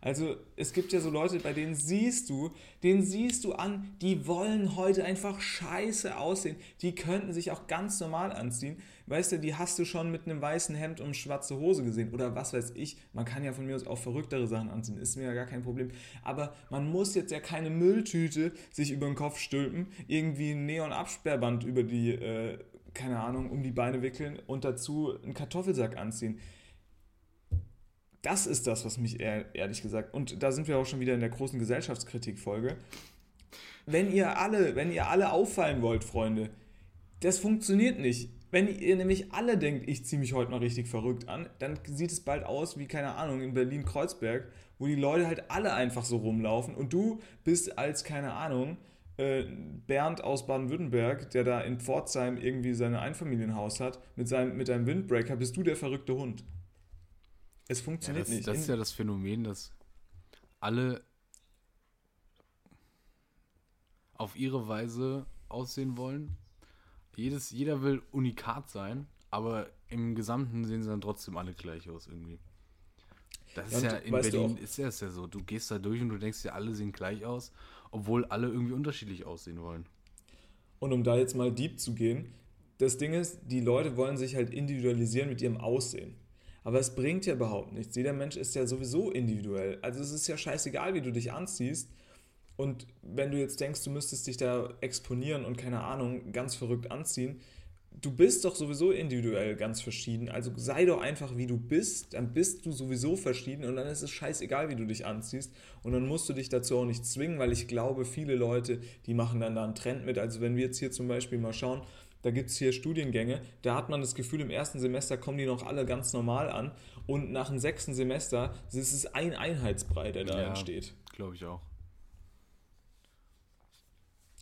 Also es gibt ja so Leute, bei denen siehst du, denen siehst du an, die wollen heute einfach scheiße aussehen. Die könnten sich auch ganz normal anziehen. Weißt du, die hast du schon mit einem weißen Hemd und schwarze Hose gesehen. Oder was weiß ich. Man kann ja von mir aus auch verrücktere Sachen anziehen. Ist mir ja gar kein Problem. Aber man muss jetzt ja keine Mülltüte sich über den Kopf stülpen, irgendwie ein Neon-Absperrband über die, äh, keine Ahnung, um die Beine wickeln und dazu einen Kartoffelsack anziehen. Das ist das, was mich ehr, ehrlich gesagt, und da sind wir auch schon wieder in der großen Gesellschaftskritik-Folge. Wenn ihr alle, wenn ihr alle auffallen wollt, Freunde, das funktioniert nicht. Wenn ihr nämlich alle denkt, ich ziehe mich heute mal richtig verrückt an, dann sieht es bald aus wie, keine Ahnung, in Berlin-Kreuzberg, wo die Leute halt alle einfach so rumlaufen und du bist als, keine Ahnung, äh, Bernd aus Baden-Württemberg, der da in Pforzheim irgendwie sein Einfamilienhaus hat, mit, seinem, mit einem Windbreaker, bist du der verrückte Hund. Es Ja, funktioniert das, nicht. das ist ja das Phänomen, dass alle auf ihre Weise aussehen wollen. Jedes, jeder will unikat sein, aber im Gesamten sehen sie dann trotzdem alle gleich aus irgendwie. Das ist Ja, ja, und in Berlin ist ja, ist ja so. Du gehst da durch und du denkst dir, alle sehen gleich aus, obwohl alle irgendwie unterschiedlich aussehen wollen. Und um da jetzt mal deep zu gehen, das Ding ist, die Leute wollen sich halt individualisieren mit ihrem Aussehen. Aber es bringt ja überhaupt nichts. Jeder Mensch ist ja sowieso individuell. Also es ist ja scheißegal, wie du dich anziehst. Und wenn du jetzt denkst, du müsstest dich da exponieren und keine Ahnung, ganz verrückt anziehen, du bist doch sowieso individuell ganz verschieden. Also sei doch einfach, wie du bist, dann bist du sowieso verschieden und dann ist es scheißegal, wie du dich anziehst. Und dann musst du dich dazu auch nicht zwingen, weil ich glaube, viele Leute, die machen dann da einen Trend mit. Also wenn wir jetzt hier zum Beispiel mal schauen, da gibt es hier Studiengänge, da hat man das Gefühl, im ersten Semester kommen die noch alle ganz normal an und nach dem sechsten Semester ist es ein Einheitsbrei, der da Ja. entsteht. Glaube ich auch.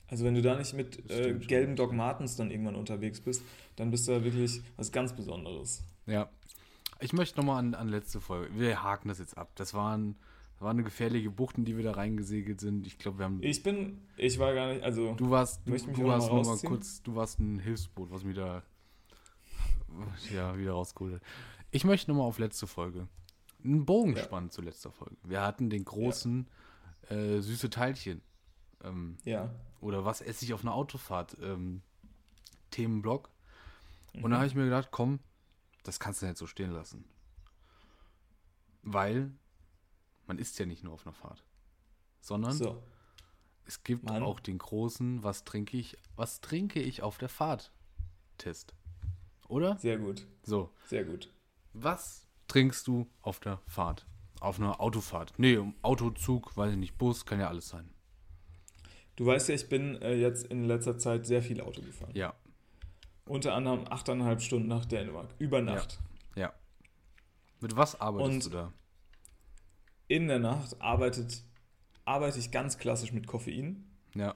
Also wenn du da nicht mit äh, gelben Doc Martens dann irgendwann unterwegs bist, dann bist du da wirklich was ganz Besonderes. Ja. Ich möchte nochmal an, an letzte Folge. Wir haken das jetzt ab. Das waren, war eine gefährliche Bucht, in die wir da reingesegelt sind. Ich glaube, wir haben. Ich bin, ich war gar nicht, also du warst, du, du warst nur mal kurz, du warst ein Hilfsboot, was mich da ja, wieder rausgeholt hat. Ich möchte nochmal auf letzte Folge. Einen Bogen Ja. spannen zu letzter Folge. Wir hatten den großen äh, süße Teilchen. Ähm, ja. oder was esse ich auf einer Autofahrt? Ähm, Themenblock. Und Mhm. da habe ich mir gedacht, komm, das kannst du nicht so stehen lassen. Weil man isst ja nicht nur auf einer Fahrt. Sondern So. es gibt Mann. auch den großen, was trinke ich, was trinke ich auf der Fahrt? Test. Oder? Sehr gut. So. Sehr gut. Was trinkst du auf der Fahrt? Auf einer Autofahrt? Nee, Auto, Zug, weiß ich nicht, Bus, kann ja alles sein. Du weißt ja, ich bin äh, jetzt in letzter Zeit sehr viel Auto gefahren. Ja, Unter anderem 8,5 Stunden nach Dänemark. Über Nacht. ja. Mit was arbeitest Und- du da? In der Nacht arbeitet, arbeite ich ganz klassisch mit Koffein Ja,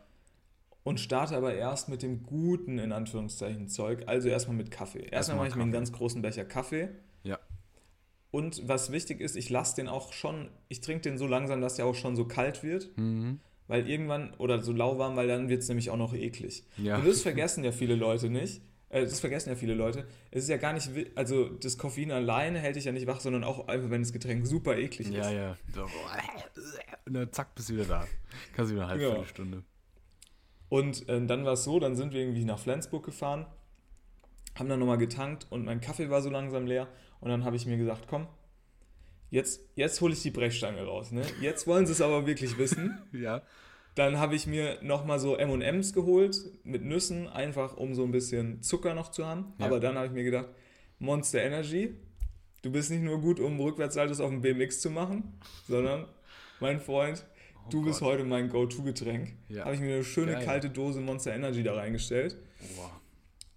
und starte aber erst mit dem guten, in Anführungszeichen, Zeug. Also erstmal mit Kaffee. Erstmal Erstmal mache ich mir einen Kaffee. ganz großen Becher Kaffee. ja. Und was wichtig ist, ich lasse den auch schon, ich trinke den so langsam, dass der auch schon so kalt wird. Mhm. Weil irgendwann, oder so lauwarm, weil dann wird es nämlich auch noch eklig. Ja. Und das vergessen ja viele Leute nicht. Äh, das vergessen ja viele Leute. Es ist ja gar nicht, also das Koffein alleine hält dich ja nicht wach, sondern auch einfach, wenn das Getränk super eklig Ja, ist. ja. So. Und dann zack, bist du wieder da. Kannst du wieder eine halbe Ja. Viertelstunde. Und ähm, dann war es so, dann sind wir irgendwie nach Flensburg gefahren, haben dann nochmal getankt und mein Kaffee war so langsam leer. Und dann habe ich mir gesagt, komm, jetzt, jetzt hole ich die Brechstange raus. Ne? Jetzt wollen sie es aber wirklich wissen. Ja. Dann habe ich mir nochmal so M&M's geholt mit Nüssen, einfach um so ein bisschen Zucker noch zu haben. Ja. Aber dann habe ich mir gedacht, Monster Energy, du bist nicht nur gut, um Rückwärtssaltos auf dem BMX zu machen, sondern, mein Freund, du bist Oh Gott. heute mein Go-To-Getränk. Ja. Habe ich mir eine schöne Geil. kalte Dose Monster Energy da reingestellt. Boah.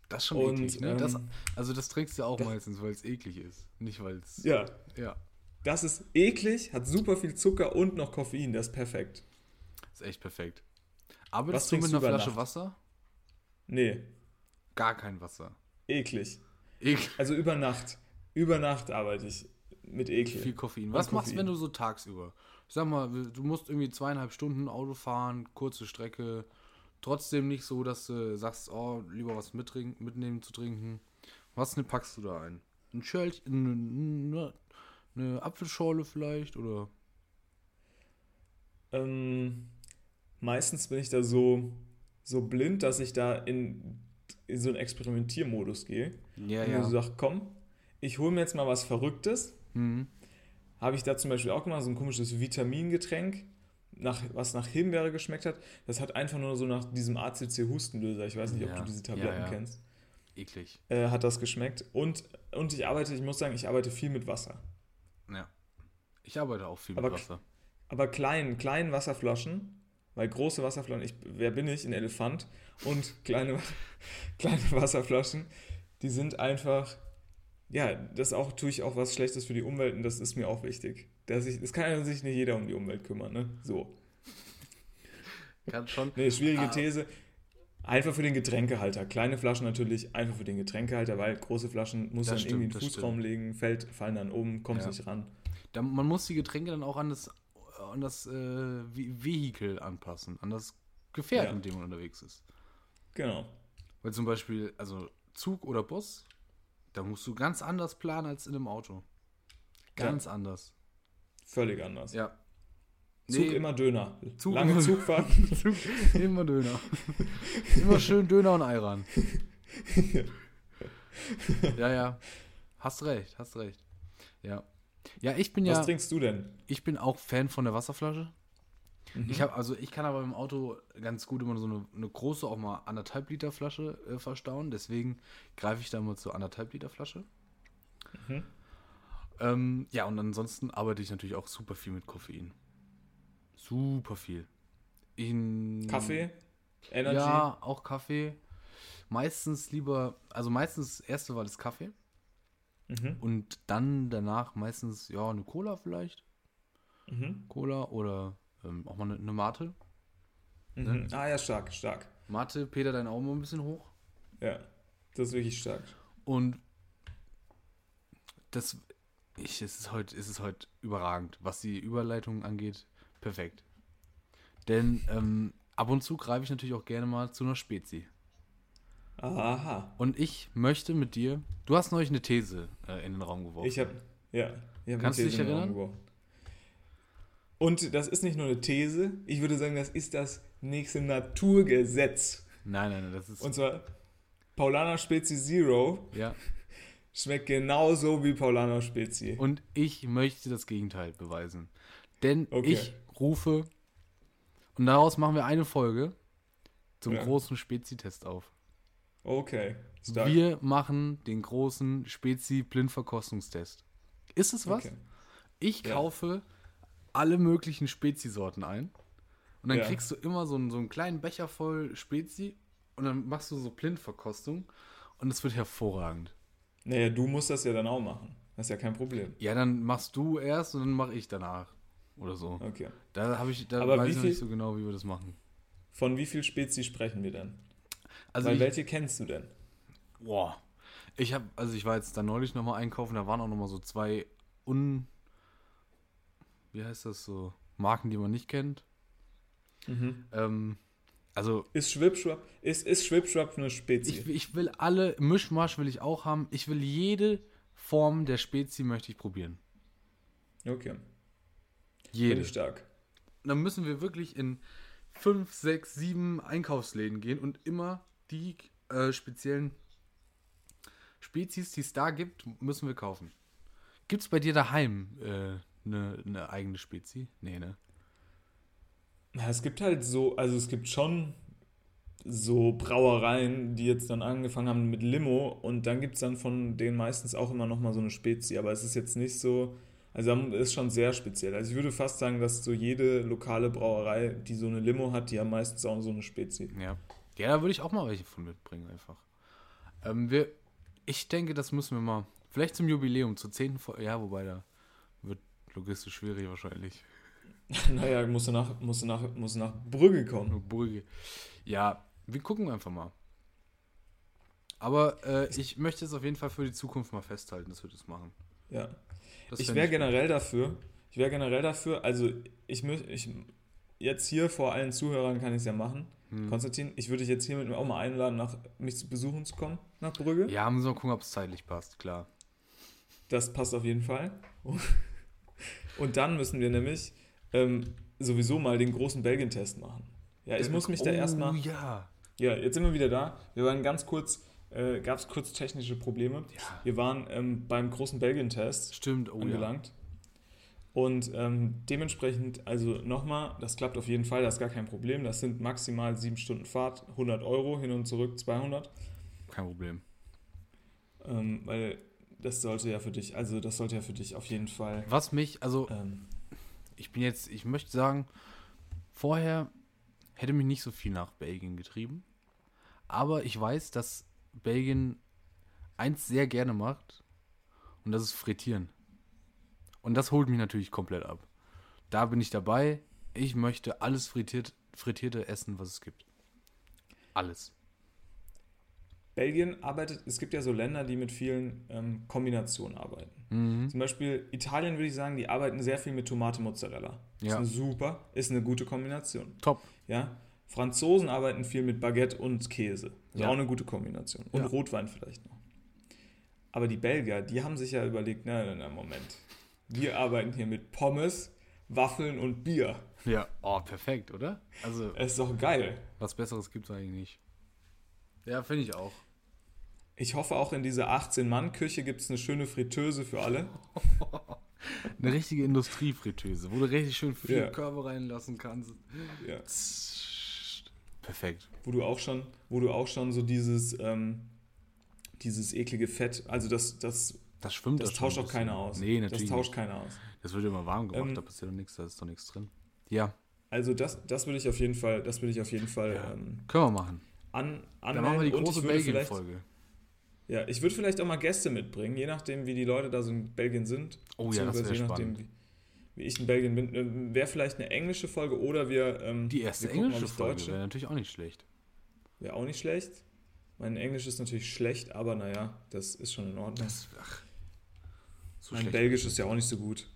Das ist schon Und, eklig, ne? Das, ähm, also das trinkst du auch das- meistens, weil es eklig ist. Nicht weil es. Ja, Ja. das ist eklig, hat super viel Zucker und noch Koffein, das ist perfekt. Ist echt perfekt. Arbeitest Was du mit einer Flasche Nacht? Wasser? Nee, Gar kein Wasser. eklig. Eklig. Also über Nacht. Über Nacht arbeite ich mit Ekel. Viel Koffein. Und Was machst du, Koffein. wenn du so tagsüber? Ich sag mal, du musst irgendwie zweieinhalb Stunden Auto fahren, kurze Strecke. Trotzdem nicht so, dass du sagst, oh, lieber was mittrinken, mitnehmen zu trinken. Was ne, packst du da ein? Ein Schälchen, eine, eine Apfelschorle vielleicht? Oder? Ähm, meistens bin ich da so, so blind, dass ich da in, in so einen Experimentiermodus gehe. Ja, und mir so sage, komm, ich hole mir jetzt mal was Verrücktes. Mhm. Habe ich da zum Beispiel auch gemacht, so ein komisches Vitamingetränk, nach, was nach Himbeere geschmeckt hat. Das hat einfach nur so nach diesem ACC-Hustenlöser, ich weiß nicht, ob Ja, du diese Tabletten ja, ja. kennst, Eklig. äh, hat das geschmeckt. Und, und ich arbeite, ich muss sagen, ich arbeite viel mit Wasser. Ja. Ich arbeite auch viel Aber mit Wasser. Aber kleinen, kleinen Wasserflaschen, weil große Wasserflaschen, ich, wer bin ich, ein Elefant, und kleine, kleine Wasserflaschen, die sind einfach, ja, das auch, tue ich auch was Schlechtes für die Umwelt und das ist mir auch wichtig. Dass ich, es kann ja sich nicht jeder um die Umwelt kümmern, ne? So. Kann schon. Nee, schwierige Ah. These. Einfach für den Getränkehalter. Kleine Flaschen natürlich einfach für den Getränkehalter, weil große Flaschen muss Das dann stimmt, irgendwie in den Fußraum legen, fällt, fallen dann oben, kommt Ja. nicht ran. Da, man muss die Getränke dann auch an das, an das äh, Ve- Vehikel anpassen, an das Gefährt, Ja. mit dem man unterwegs ist. Genau. Weil zum Beispiel, also Zug oder Bus, da musst du ganz anders planen als in einem Auto. Ganz anders. Völlig anders. Ja. Zug immer Döner. Zug Lange immer- Zugfahrten. Zug, immer Döner. immer schön Döner und Ei ran. ja, ja. Hast recht, hast recht. Ja. Ja, ich bin Was ja, trinkst du denn? ich bin auch Fan von der Wasserflasche. Mhm. Ich habe, also ich kann aber im Auto ganz gut immer so eine, eine große, auch mal anderthalb Liter Flasche äh, verstauen. Deswegen greife ich da immer zur anderthalb Liter Flasche. Mhm. Ähm, ja, und ansonsten arbeite ich natürlich auch super viel mit Koffein. Super viel. In, Kaffee? Energy? Ja, auch Kaffee. Meistens lieber, also meistens das erste war das Kaffee. Mhm. Und dann danach meistens, ja, eine Cola vielleicht. Mhm. Cola oder ähm, auch mal eine, eine Mate. Mhm. Ah ja, stark, stark. Mate, Peter, dein Augen mal ein bisschen hoch. Ja, das ist wirklich stark. Und das, ich, es ist heute, es ist heute überragend, was die Überleitung angeht. Perfekt. Denn ähm, ab und zu greife ich natürlich auch gerne mal zu einer Spezi. Aha. Und ich möchte mit dir, du hast neulich eine These äh, in den Raum geworfen. Ich habe, ja, ich hab Kannst du dich These in den Raum erinnern? geworfen. Und das ist nicht nur eine These, ich würde sagen, das ist das nächste Naturgesetz. nein, nein, nein, das ist, Und zwar Paulaner Spezi Zero ja. schmeckt genauso wie Paulaner Spezi. Und ich möchte das Gegenteil beweisen. Denn Okay. ich rufe, und daraus machen wir eine Folge zum Ja. großen Spezi-Test auf. Okay, stark. Wir machen den großen Spezi-Blindverkostungstest. Ist es was? Okay. Ich Ja. kaufe alle möglichen Spezi-Sorten ein. Und dann Ja. kriegst du immer so einen, so einen kleinen Becher voll Spezi und dann machst du so Blindverkostung und es wird hervorragend. Naja, du musst das ja dann auch machen. Das ist ja kein Problem. Ja, dann machst du erst und dann mache ich danach. Oder so. Okay. Da habe ich, da Aber weiß ich noch viel- nicht so genau, wie wir das machen. Von wie viel Spezi sprechen wir denn? Also Weil ich, welche kennst du denn? boah, ich habe, also ich war jetzt da neulich nochmal einkaufen, da waren auch nochmal so zwei un, wie heißt das so, Marken, die man nicht kennt. Ähm, also Ist Schwipschwapp, ist, ist Schwipschwapp eine Spezi? ich, ich will alle, Mischmasch will ich auch haben. Ich will jede Form der Spezi möchte ich probieren. okay, Jede. bin stark. dann müssen wir wirklich in fünf, sechs, sieben Einkaufsläden gehen und immer die äh, speziellen Spezies, die es da gibt, müssen wir kaufen. Gibt es bei dir daheim eine äh, ne- ne eigene Spezi? Nee, ne? Ja, es gibt halt so, also es gibt schon so Brauereien, die jetzt dann angefangen haben mit Limo und dann gibt es dann von denen meistens auch immer nochmal so eine Spezi, aber es ist jetzt nicht so, also es ist schon sehr speziell. Also ich würde fast sagen, dass so jede lokale Brauerei, die so eine Limo hat, die haben meistens auch so eine Spezi. Ja. Ja, da würde ich auch mal welche von mitbringen, einfach. Ähm, wir, ich denke, das müssen wir mal. Vielleicht zum Jubiläum, zur 10. Folge. Ja, wobei da wird logistisch schwierig wahrscheinlich. naja, musst du nach, musst du nach, musst du nach Brügge kommen. Brügge. Ja, wir gucken einfach mal. Aber äh, ich möchte es auf jeden Fall für die Zukunft mal festhalten, dass wir das machen. Ja. Das ich wäre gut. generell dafür, ich wäre generell dafür, also ich möchte, ich, jetzt hier vor allen Zuhörern kann ich es ja machen. Hm. Konstantin, ich würde dich jetzt hiermit auch mal einladen, nach, mich zu besuchen zu kommen, nach Brügge. Ja, müssen wir gucken, ob es zeitlich passt, klar. Das passt auf jeden Fall. Und dann müssen wir nämlich ähm, sowieso mal den großen Belgien-Test machen. Ja, ich muss mich da oh, erstmal. ja. Ja, jetzt sind wir wieder da. Wir waren ganz kurz, äh, gab es kurz technische Probleme. Ja. Wir waren ähm, beim großen Belgien-Test. Stimmt, oh ja. Und ähm, dementsprechend, also nochmal, das klappt auf jeden Fall, das ist gar kein Problem. Das sind maximal sieben Stunden Fahrt, 100 Euro, hin und zurück 200. Kein Problem. Ähm, weil das sollte ja für dich, also das sollte ja für dich auf jeden Fall. Was mich, also Ähm, ich bin jetzt, ich möchte sagen, vorher hätte mich nicht so viel nach Belgien getrieben. Aber ich weiß, dass Belgien eins sehr gerne macht und das ist Frittieren. Und das holt mich natürlich komplett ab. Da bin ich dabei. Ich möchte alles frittiert, frittierte essen, was es gibt. Alles. Belgien arbeitet, es gibt ja so Länder, die mit vielen ähm, Kombinationen arbeiten. Mhm. Zum Beispiel Italien würde ich sagen, die arbeiten sehr viel mit Tomate Mozzarella. Ja. Ist eine super, ist eine gute Kombination. Top. Ja. Franzosen arbeiten viel mit Baguette und Käse. Ist Ja. auch eine gute Kombination. Und Ja. Rotwein vielleicht noch. Aber die Belgier, die haben sich ja überlegt, na, na, na, Moment. Wir arbeiten hier mit Pommes, Waffeln und Bier. Ja, oh, perfekt, oder? Also, Das ist doch geil. was Besseres gibt es eigentlich nicht. Ja, finde ich auch. Ich hoffe, auch in dieser 18-Mann-Küche gibt es eine schöne Fritteuse für alle. Eine richtige Industriefritteuse, wo du richtig schön viel Ja. Körbe reinlassen kannst. Ja. Perfekt. Wo du auch schon, wo du auch schon so dieses, ähm, dieses eklige Fett, also das, das, Das schwimmt das da schon tauscht auch keiner aus. Nee, das natürlich. tauscht nicht. keiner aus. Das wird immer warm gemacht, Ähm, da passiert doch nichts, da ist doch nichts drin. Ja, Also das, das würde ich auf jeden Fall, das würde ich auf jeden Fall Ja. ähm, können wir machen. an, Dann machen wir die große Belgien-Folge. Ja, ich würde vielleicht auch mal Gäste mitbringen, je nachdem, wie die Leute da so in Belgien sind. Oh ja, das wäre je nachdem, spannend. Wie, wie ich in Belgien bin. Ähm, Wäre vielleicht eine englische Folge oder wir. Ähm, Die erste wir gucken, englische Folge wäre natürlich auch nicht schlecht. Wäre auch nicht schlecht. Mein Englisch ist natürlich schlecht, aber naja, das ist schon in Ordnung. Das, ach, so mein Belgisch ist ja auch nicht so gut.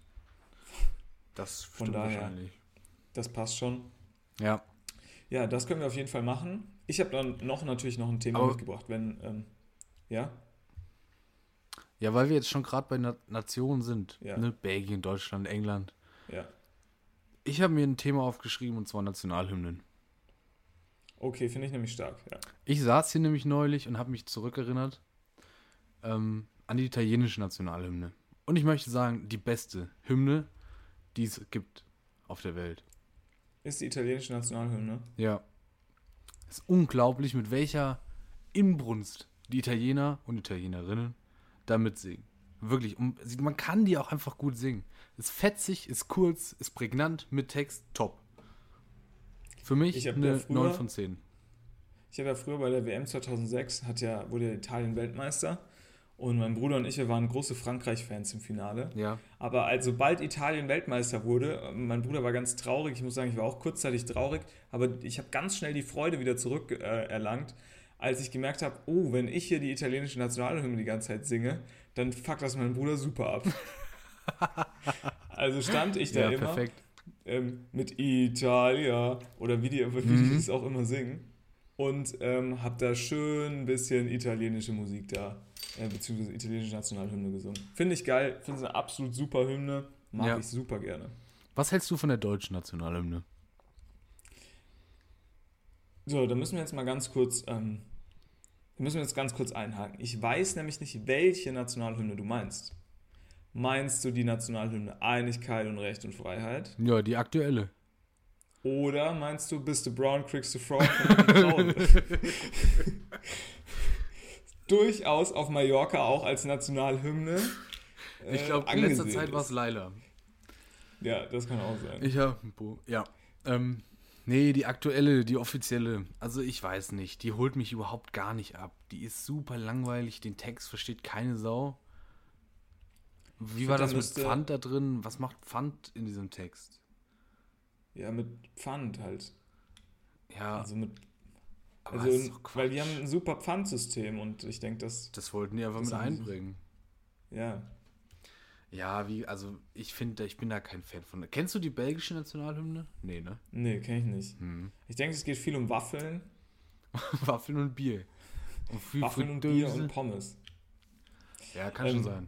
Das von daher. wahrscheinlich. Das passt schon. Ja, Ja, das können wir auf jeden Fall machen. Ich habe dann noch natürlich noch ein Thema Aber- mitgebracht, wenn. Ähm, ja? ja, weil wir jetzt schon gerade bei Na Nationen sind. Ja. Ne? Belgien, Deutschland, England. Ja. Ich habe mir ein Thema aufgeschrieben und zwar Nationalhymnen. Okay, finde ich nämlich stark. Ja. Ich saß hier nämlich neulich und habe mich zurückerinnert ähm, an die italienische Nationalhymne. Und ich möchte sagen, die beste Hymne, die es gibt auf der Welt. Ist die italienische Nationalhymne? Ja. Es ist unglaublich, mit welcher Inbrunst die Italiener und Italienerinnen damit singen. Wirklich, man kann die auch einfach gut singen. Ist fetzig, ist kurz, ist prägnant, mit Text, top. Für mich eine ja früher- 9 von 10. Ich habe ja früher bei der WM 2006, hat ja, wurde ja Italien Weltmeister. Und mein Bruder und ich, wir waren große Frankreich-Fans im Finale. Ja. Aber als, sobald Italien Weltmeister wurde, mein Bruder war ganz traurig, ich muss sagen, ich war auch kurzzeitig traurig, aber ich habe ganz schnell die Freude wieder zurück äh, erlangt, als ich gemerkt habe, oh, wenn ich hier die italienische Nationalhymne die ganze Zeit singe, dann fuckt das mein Bruder super ab. also stand ich da Ja, immer ähm, mit Italia oder wie die, wie Mhm. die das auch immer singen und ähm, habe da schön ein bisschen italienische Musik da, äh, beziehungsweise italienische Nationalhymne gesungen. Finde ich geil, finde es eine absolut super Hymne, mag Ja. ich super gerne. Was hältst du von der deutschen Nationalhymne? So, da müssen wir jetzt mal ganz kurz, ähm, müssen wir jetzt ganz kurz einhaken. Ich weiß nämlich nicht, welche Nationalhymne du meinst. Meinst du die Nationalhymne Einigkeit und Recht und Freiheit? Ja, die aktuelle. Oder meinst du, bist du brown, kriegst du Frauen? Durchaus auf Mallorca auch als Nationalhymne. Ich äh, glaube, in letzter Zeit war es. Laila. Ja, das kann auch sein. Ich habe Ja. Ähm, nee, die aktuelle, die offizielle. Also ich weiß nicht. Die holt mich überhaupt gar nicht ab. Die ist super langweilig. Den Text versteht keine Sau. Wie find, war da das mit Pfand da drin? Was macht Pfand in diesem Text? Ja, mit Pfand halt. Ja, Also mit, aber also, weil die haben ein super Pfandsystem und ich denke, das, Das wollten die einfach mit einbringen. ja. Ja, wie, also ich finde, ich bin da kein Fan von. Kennst du die belgische Nationalhymne? Nee, ne? Nee, kenne ich nicht. Hm. Ich denke, es geht viel um Waffeln, Waffeln und Bier. Und viel Waffeln und Bier und Pommes. Ja, kann Ähm, schon sein.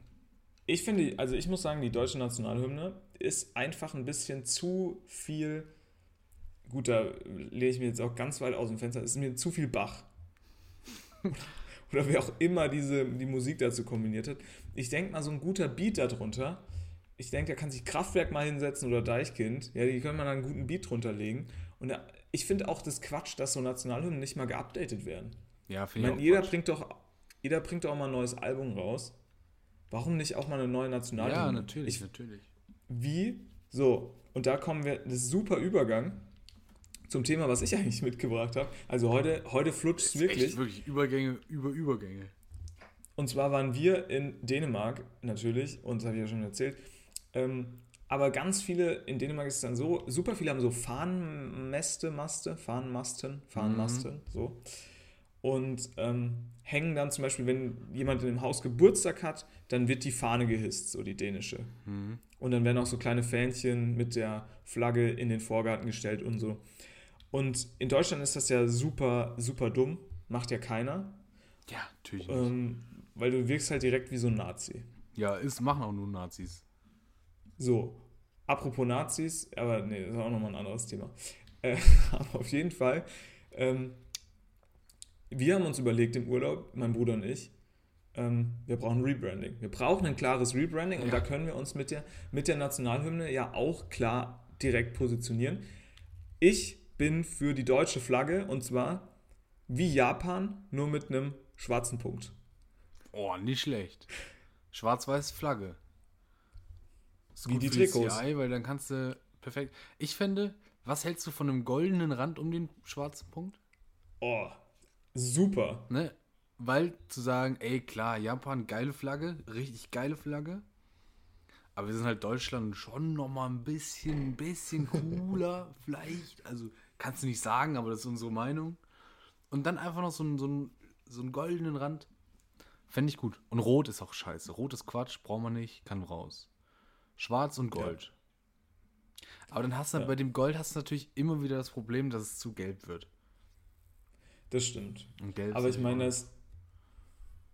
Ich finde, also ich muss sagen, die deutsche Nationalhymne ist einfach ein bisschen zu viel. Gut, da lehne ich mir jetzt auch ganz weit aus dem Fenster. Es ist mir zu viel Bach. Oder wer auch immer diese, die Musik dazu kombiniert hat. Ich denke mal, so ein guter Beat darunter. Ich denke, da kann sich Kraftwerk mal hinsetzen oder Deichkind. Ja, die können mal einen guten Beat drunter legen. Und da, ich finde auch das Quatsch, dass so Nationalhymnen nicht mal geupdatet werden. Ja, finde ich meine, auch jeder Quatsch. bringt, doch, jeder bringt doch mal ein neues Album raus. Warum nicht auch mal eine neue Nationalhymne? Ja, natürlich, Ich, natürlich. wie? So, und da kommen wir, das ist ein super Übergang zum Thema, was ich eigentlich mitgebracht habe. Also heute, heute flutscht es wirklich. Wirklich Übergänge über Übergänge. Und zwar waren wir in Dänemark natürlich, und das habe ich ja schon erzählt. Ähm, aber ganz viele, in Dänemark ist es dann so, super viele haben so Fahnenmäste, Maste, Fahnenmasten, Fahnenmaste, so. Und ähm, hängen dann zum Beispiel, wenn jemand in dem Haus Geburtstag hat, dann wird die Fahne gehisst, so die dänische. Und dann werden auch so kleine Fähnchen mit der Flagge in den Vorgarten gestellt und so. Und in Deutschland ist das ja super, super dumm. Macht ja keiner. Ja, natürlich nicht. Ähm, weil du wirkst halt direkt wie so ein Nazi. ja, ist, machen auch nur Nazis. So, apropos Nazis, aber nee, das ist auch nochmal ein anderes Thema. Äh, aber auf jeden Fall, ähm, wir haben uns überlegt im Urlaub, mein Bruder und ich, ähm, wir brauchen Rebranding. Wir brauchen ein klares Rebranding und Ja. da können wir uns mit der, mit der Nationalhymne ja auch klar direkt positionieren. Ich bin für die deutsche Flagge und zwar wie Japan, nur mit einem schwarzen Punkt. Oh, nicht schlecht. Schwarz-weiß Flagge. Ist Wie gut die Trikots. CI, weil dann kannst du perfekt. Ich finde, was hältst du von einem goldenen Rand um den schwarzen Punkt? Oh, super. Ne? Weil zu sagen, ey, klar, Japan, geile Flagge, richtig geile Flagge. Aber wir sind halt Deutschland schon nochmal ein bisschen, ein bisschen cooler, vielleicht. Also, kannst du nicht sagen, aber das ist unsere Meinung. Und dann einfach noch so einen, so einen, so einen goldenen Rand. Fände ich gut. Und Rot ist auch scheiße. Rot ist Quatsch, braucht man nicht, kann raus. Schwarz und Gold. Aber dann hast du Ja. bei dem Gold hast du natürlich immer wieder das Problem, dass es zu gelb wird. Das stimmt. Und gelb Aber ich meine, immer- das.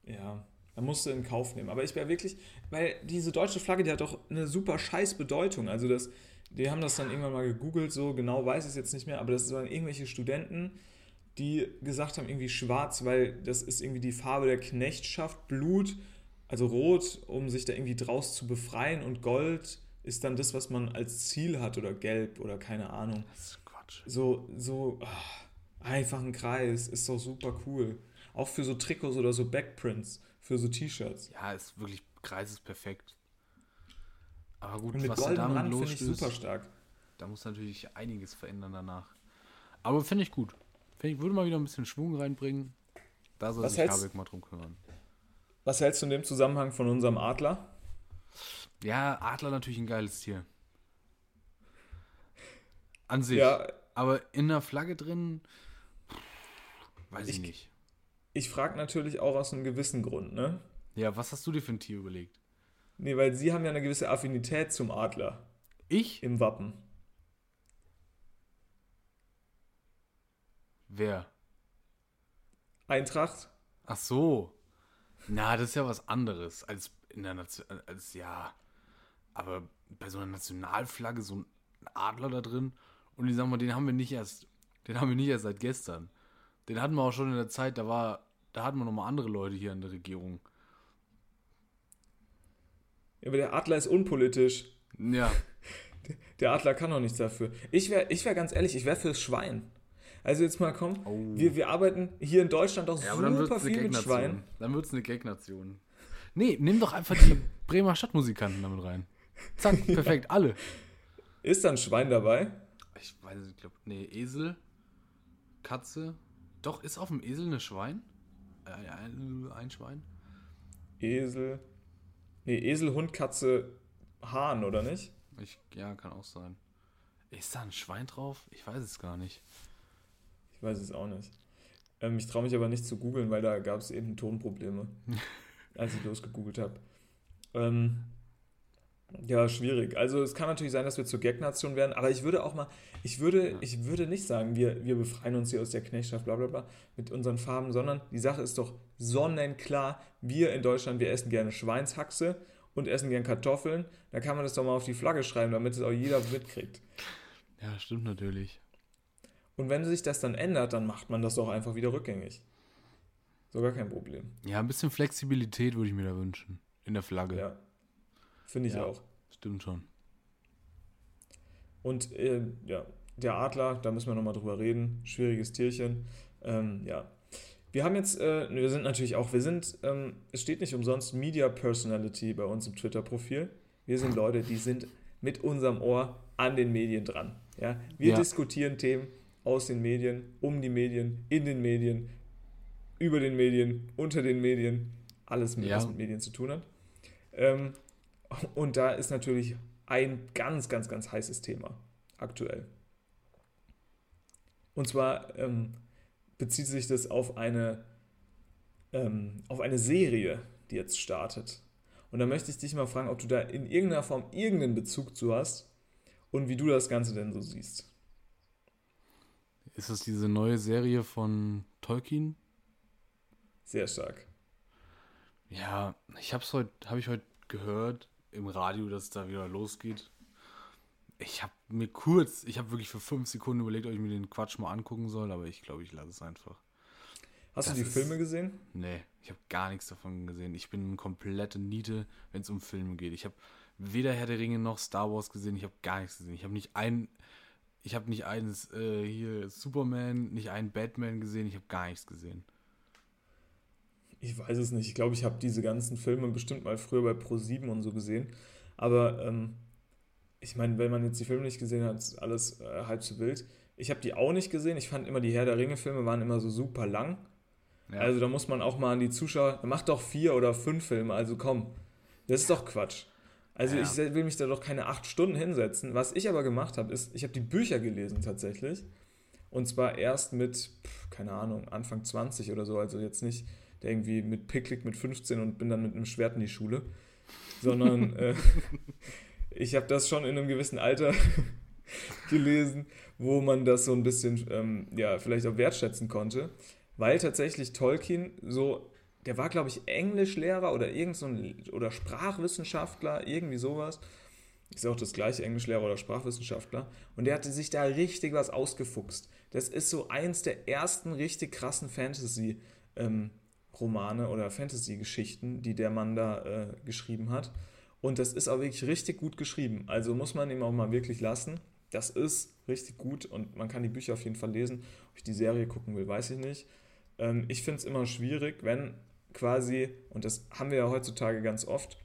Ja, da musst du in Kauf nehmen. Aber ich wäre wirklich. Weil diese deutsche Flagge, die hat doch eine super scheiß Bedeutung. Also, das, die haben das dann irgendwann mal gegoogelt, so genau weiß ich es jetzt nicht mehr. Aber das waren irgendwelche Studenten, die gesagt haben, irgendwie schwarz, weil das ist irgendwie die Farbe der Knechtschaft, Blut, also rot, um sich da irgendwie draus zu befreien. Und Gold ist dann das, was man als Ziel hat oder gelb oder keine Ahnung. Das ist Quatsch. So, so, ah, einfach ein Kreis, ist doch super cool. Auch für so Trikots oder so Backprints, für so T-Shirts. Ja, ist wirklich, Kreis ist perfekt. Aber gut, Und mit was goldenem damit Rand finde ich super stark. da muss natürlich einiges verändern danach. Aber finde ich gut. Finde ich, würde mal wieder ein bisschen Schwung reinbringen. Da soll Was sich hältst- Habeck mal drum kümmern. Was hältst du in dem Zusammenhang von unserem Adler? Ja, Adler natürlich ein geiles Tier. An sich. Ja, Aber in der Flagge drin, weiß ich, Ich- nicht. Ich frage natürlich auch aus einem gewissen Grund, ne? Ja, was hast du dir für ein Tier überlegt? Nee, weil sie haben ja eine gewisse Affinität zum Adler Ich? im Wappen. Wer? Eintracht? Ach so. Na, das ist ja was anderes als in der Nation, als ja. Aber bei so einer Nationalflagge so ein Adler da drin und ich sag mal, den haben wir nicht erst, den haben wir nicht erst seit gestern. Den hatten wir auch schon in der Zeit, da war, da hatten wir noch mal andere Leute hier in der Regierung. Ja, aber der Adler ist unpolitisch. Ja, Der Adler kann doch nichts dafür. Ich wäre ich wär ganz ehrlich, ich wäre fürs Schwein. Also jetzt mal komm, Oh. wir, wir arbeiten hier in Deutschland auch ja super viel mit. Schwein. Dann wird es eine Gagnation. Nee, nimm doch einfach die Bremer Stadtmusikanten damit rein. Zack, perfekt, alle. Ist da ein Schwein dabei? Ich weiß nicht, ich glaube, nee, Esel, Katze. Doch, ist auf dem Esel eine Schwein? Äh, ein, ein Schwein? Esel. Nee, Esel, Hund, Katze, Hahn, oder nicht? Ich, ja, kann auch sein. Ist da ein Schwein drauf? Ich weiß es gar nicht. Ich weiß es auch nicht. Ähm, ich traue mich aber nicht zu googeln, weil da gab es eben Tonprobleme, als ich losgegoogelt habe. Ähm, ja, schwierig. Also es kann natürlich sein, dass wir zur Gag-Nation werden, aber ich würde auch mal, ich würde, ich würde nicht sagen, wir, wir befreien uns hier aus der Knechtschaft, bla bla bla, mit unseren Farben, sondern die Sache ist doch sonnenklar, wir in Deutschland, wir essen gerne Schweinshaxe und essen gerne Kartoffeln. Da kann man das doch mal auf die Flagge schreiben, damit es auch jeder mitkriegt. Ja, stimmt natürlich. Und wenn sich das dann ändert, dann macht man das doch einfach wieder rückgängig. So gar kein Problem. Ja, ein bisschen Flexibilität würde ich mir da wünschen. In der Flagge. Ja. Finde ich Ja. auch. Stimmt schon. Und äh, ja, der Adler, da müssen wir nochmal drüber reden. Schwieriges Tierchen. Ähm, ja. Wir haben jetzt, äh, wir sind natürlich auch, wir sind, ähm, es steht nicht umsonst Media Personality bei uns im Twitter-Profil. Wir sind Leute, die sind mit unserem Ohr an den Medien dran. Ja? Wir Ja. diskutieren Themen aus den Medien, um die Medien, in den Medien, über den Medien, unter den Medien, alles, mit, Ja. was mit Medien zu tun hat. Ähm, und da ist natürlich ein ganz, ganz, ganz heißes Thema aktuell. Und zwar ähm, bezieht sich das auf eine, ähm, auf eine Serie, die jetzt startet. Und da möchte ich dich mal fragen, ob du da in irgendeiner Form irgendeinen Bezug zu hast und wie du das Ganze denn so siehst. Ist das diese neue Serie von Tolkien? Sehr stark. Ja, ich hab's heute, habe ich heute gehört im Radio, dass es da wieder losgeht. Ich habe mir kurz, ich habe wirklich für fünf Sekunden überlegt, ob ich mir den Quatsch mal angucken soll, aber ich glaube, ich lasse es einfach. Hast Das du die ist- Filme gesehen? Nee, ich habe gar nichts davon gesehen. Ich bin eine komplette Niete, wenn es um Filme geht. Ich habe weder Herr der Ringe noch Star Wars gesehen. Ich habe gar nichts gesehen. Ich habe nicht ein, ich habe nicht eines äh, hier Superman, nicht einen Batman gesehen. Ich habe gar nichts gesehen. Ich weiß es nicht. Ich glaube, ich habe diese ganzen Filme bestimmt mal früher bei Pro7 und so gesehen. Aber ähm, ich meine, wenn man jetzt die Filme nicht gesehen hat, ist alles äh, halb so wild. Ich habe die auch nicht gesehen. Ich fand immer, die Herr der Ringe-Filme waren immer so super lang. Ja. Also da muss man auch mal an die Zuschauer, macht doch vier oder fünf Filme, also komm. Das ist doch Quatsch. Also Ja. ich will mich da doch keine acht Stunden hinsetzen. Was ich aber gemacht habe, ist, ich habe die Bücher gelesen tatsächlich. Und zwar erst mit, keine Ahnung, Anfang 20 oder so. Also jetzt nicht irgendwie mit Picklick mit 15 und bin dann mit einem Schwert in die Schule. Sondern äh, ich habe das schon in einem gewissen Alter gelesen, wo man das so ein bisschen, ähm, ja, vielleicht auch wertschätzen konnte. Weil tatsächlich Tolkien so, der war, glaube ich, Englischlehrer oder irgend so ein, oder Sprachwissenschaftler, irgendwie sowas. Ist auch das gleiche, Englischlehrer oder Sprachwissenschaftler. Und der hatte sich da richtig was ausgefuchst. Das ist so eins der ersten richtig krassen Fantasy-Romane oder Fantasy-Geschichten, die der Mann da äh, geschrieben hat. Und das ist auch wirklich richtig gut geschrieben. Also muss man ihm auch mal wirklich lassen. Das ist richtig gut und man kann die Bücher auf jeden Fall lesen. Ob ich die Serie gucken will, weiß ich nicht. Ähm, ich finde es immer schwierig, wenn quasi, und das haben wir ja heutzutage ganz oft,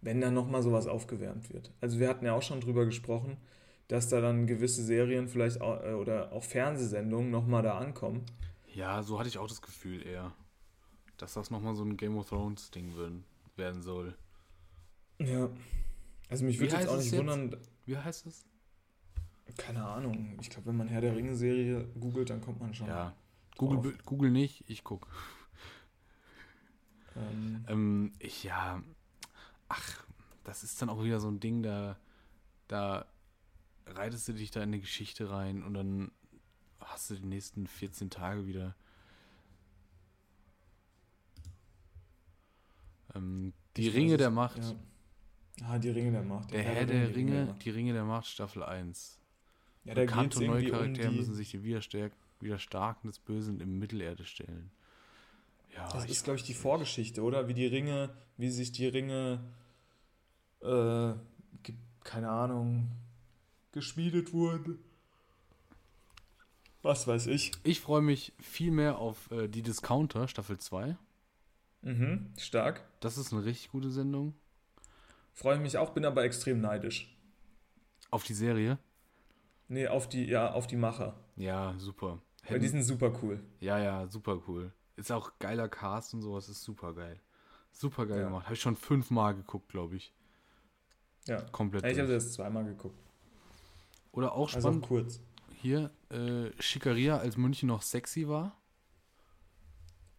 wenn dann nochmal sowas aufgewärmt wird. Also wir hatten ja auch schon drüber gesprochen, dass da dann gewisse Serien vielleicht auch, äh, oder auch Fernsehsendungen nochmal da ankommen. ja, so hatte ich auch das Gefühl eher, dass das nochmal so ein Game of Thrones Ding werden, werden soll. Ja. Also mich würde jetzt auch nicht jetzt? wundern, Wie heißt es? keine Ahnung. Ich glaube, wenn man Herr der Ringe-Serie googelt, dann kommt man schon. Ja. Google. Google nicht, ich guck. Ähm, Ähm, ich, ja, ach, das ist dann auch wieder so ein Ding, da, da reitest du dich da in eine Geschichte rein und dann hast du die nächsten 14 Tage wieder. Ähm, die ich Ringe weiß der Macht. Ja. Ah, die Ringe der Macht. Der Herr der Ringe, die Ringe der Macht, Staffel 1. Ja, da Bekannte und neue um Charaktere die, müssen sich dem Widerstärk, Widerstarken des Bösen im Mittelerde stellen. Ja, Das ist, glaube ich, die. Vorgeschichte, oder? Wie die Ringe, wie sich die Ringe, äh, keine Ahnung, geschmiedet wurden. Was weiß ich. Ich freue mich viel mehr auf äh, die Discounter, Staffel 2. Mhm, stark. Das ist eine richtig gute Sendung. Freue mich auch, bin aber extrem neidisch. Auf die Serie. Nee, auf die, ja, auf die Macher. Ja, super. Weil die sind super cool. ja, ja, super cool. Ist auch geiler Cast und sowas, ist super geil. Super geil Ja. gemacht. Habe ich schon fünfmal geguckt, glaube ich. Ja. Komplett. ja ich habe das zweimal geguckt. Oder auch Also spannend, auch kurz. hier, äh, Schickeria, als München noch sexy war.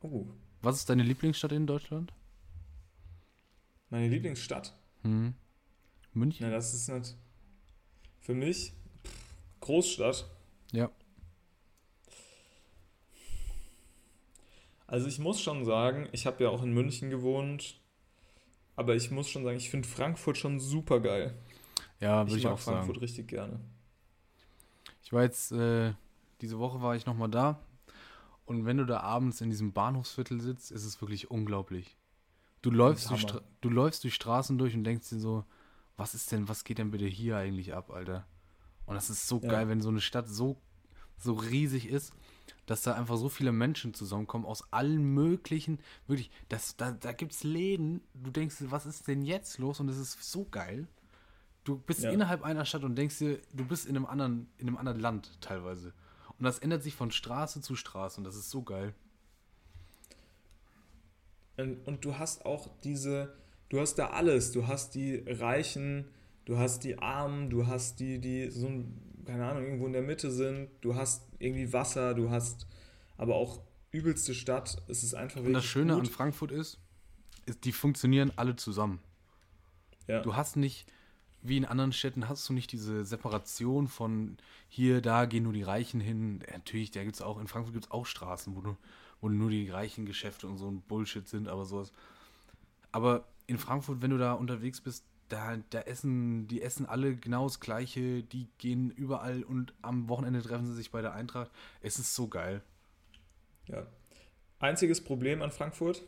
Oh, Was ist deine Lieblingsstadt in Deutschland? meine Lieblingsstadt. Hm. München? Na, das ist nicht. Für mich Großstadt. Ja. Also ich muss schon sagen, ich habe ja auch in München gewohnt, aber ich muss schon sagen, ich finde Frankfurt schon super geil. Ja, würde Ich, ich, mag auch Frankfurt sagen. richtig gerne. Ich war jetzt, äh, diese Woche war ich nochmal da. Und wenn du da abends in diesem Bahnhofsviertel sitzt, ist es wirklich unglaublich. Du läufst, durch. Stra du läufst durch Straßen durch und denkst dir so, was ist denn, was geht denn bitte hier eigentlich ab, Alter? Und das ist so Ja. geil, wenn so eine Stadt so, so riesig ist, dass da einfach so viele Menschen zusammenkommen aus allen möglichen, wirklich, das, da, da gibt es Läden, du denkst dir, was ist denn jetzt los? Und es ist so geil. Du bist Ja. innerhalb einer Stadt und denkst dir, du bist in einem anderen, in einem anderen Land teilweise. Und das ändert sich von Straße zu Straße und das ist so geil. Und, und du hast auch diese, du hast da alles. Du hast die Reichen, du hast die Armen, du hast die, die so, ein- keine Ahnung, irgendwo in der Mitte sind. Du hast irgendwie Wasser, du hast aber auch übelste Stadt. Es ist einfach Und das Schöne an gut. Frankfurt ist, ist, die funktionieren alle zusammen. Ja. Du hast nicht, wie in anderen Städten hast du nicht diese Separation von hier, da gehen nur die Reichen hin. Natürlich, da gibt es auch, in Frankfurt gibt es auch Straßen, wo, du, wo nur die reichen Geschäfte und so ein Bullshit sind, aber sowas. Aber in Frankfurt, wenn du da unterwegs bist, da, da essen, die essen alle genau das Gleiche, die gehen überall und am Wochenende treffen sie sich bei der Eintracht. Es ist so geil. Ja. Einziges Problem an Frankfurt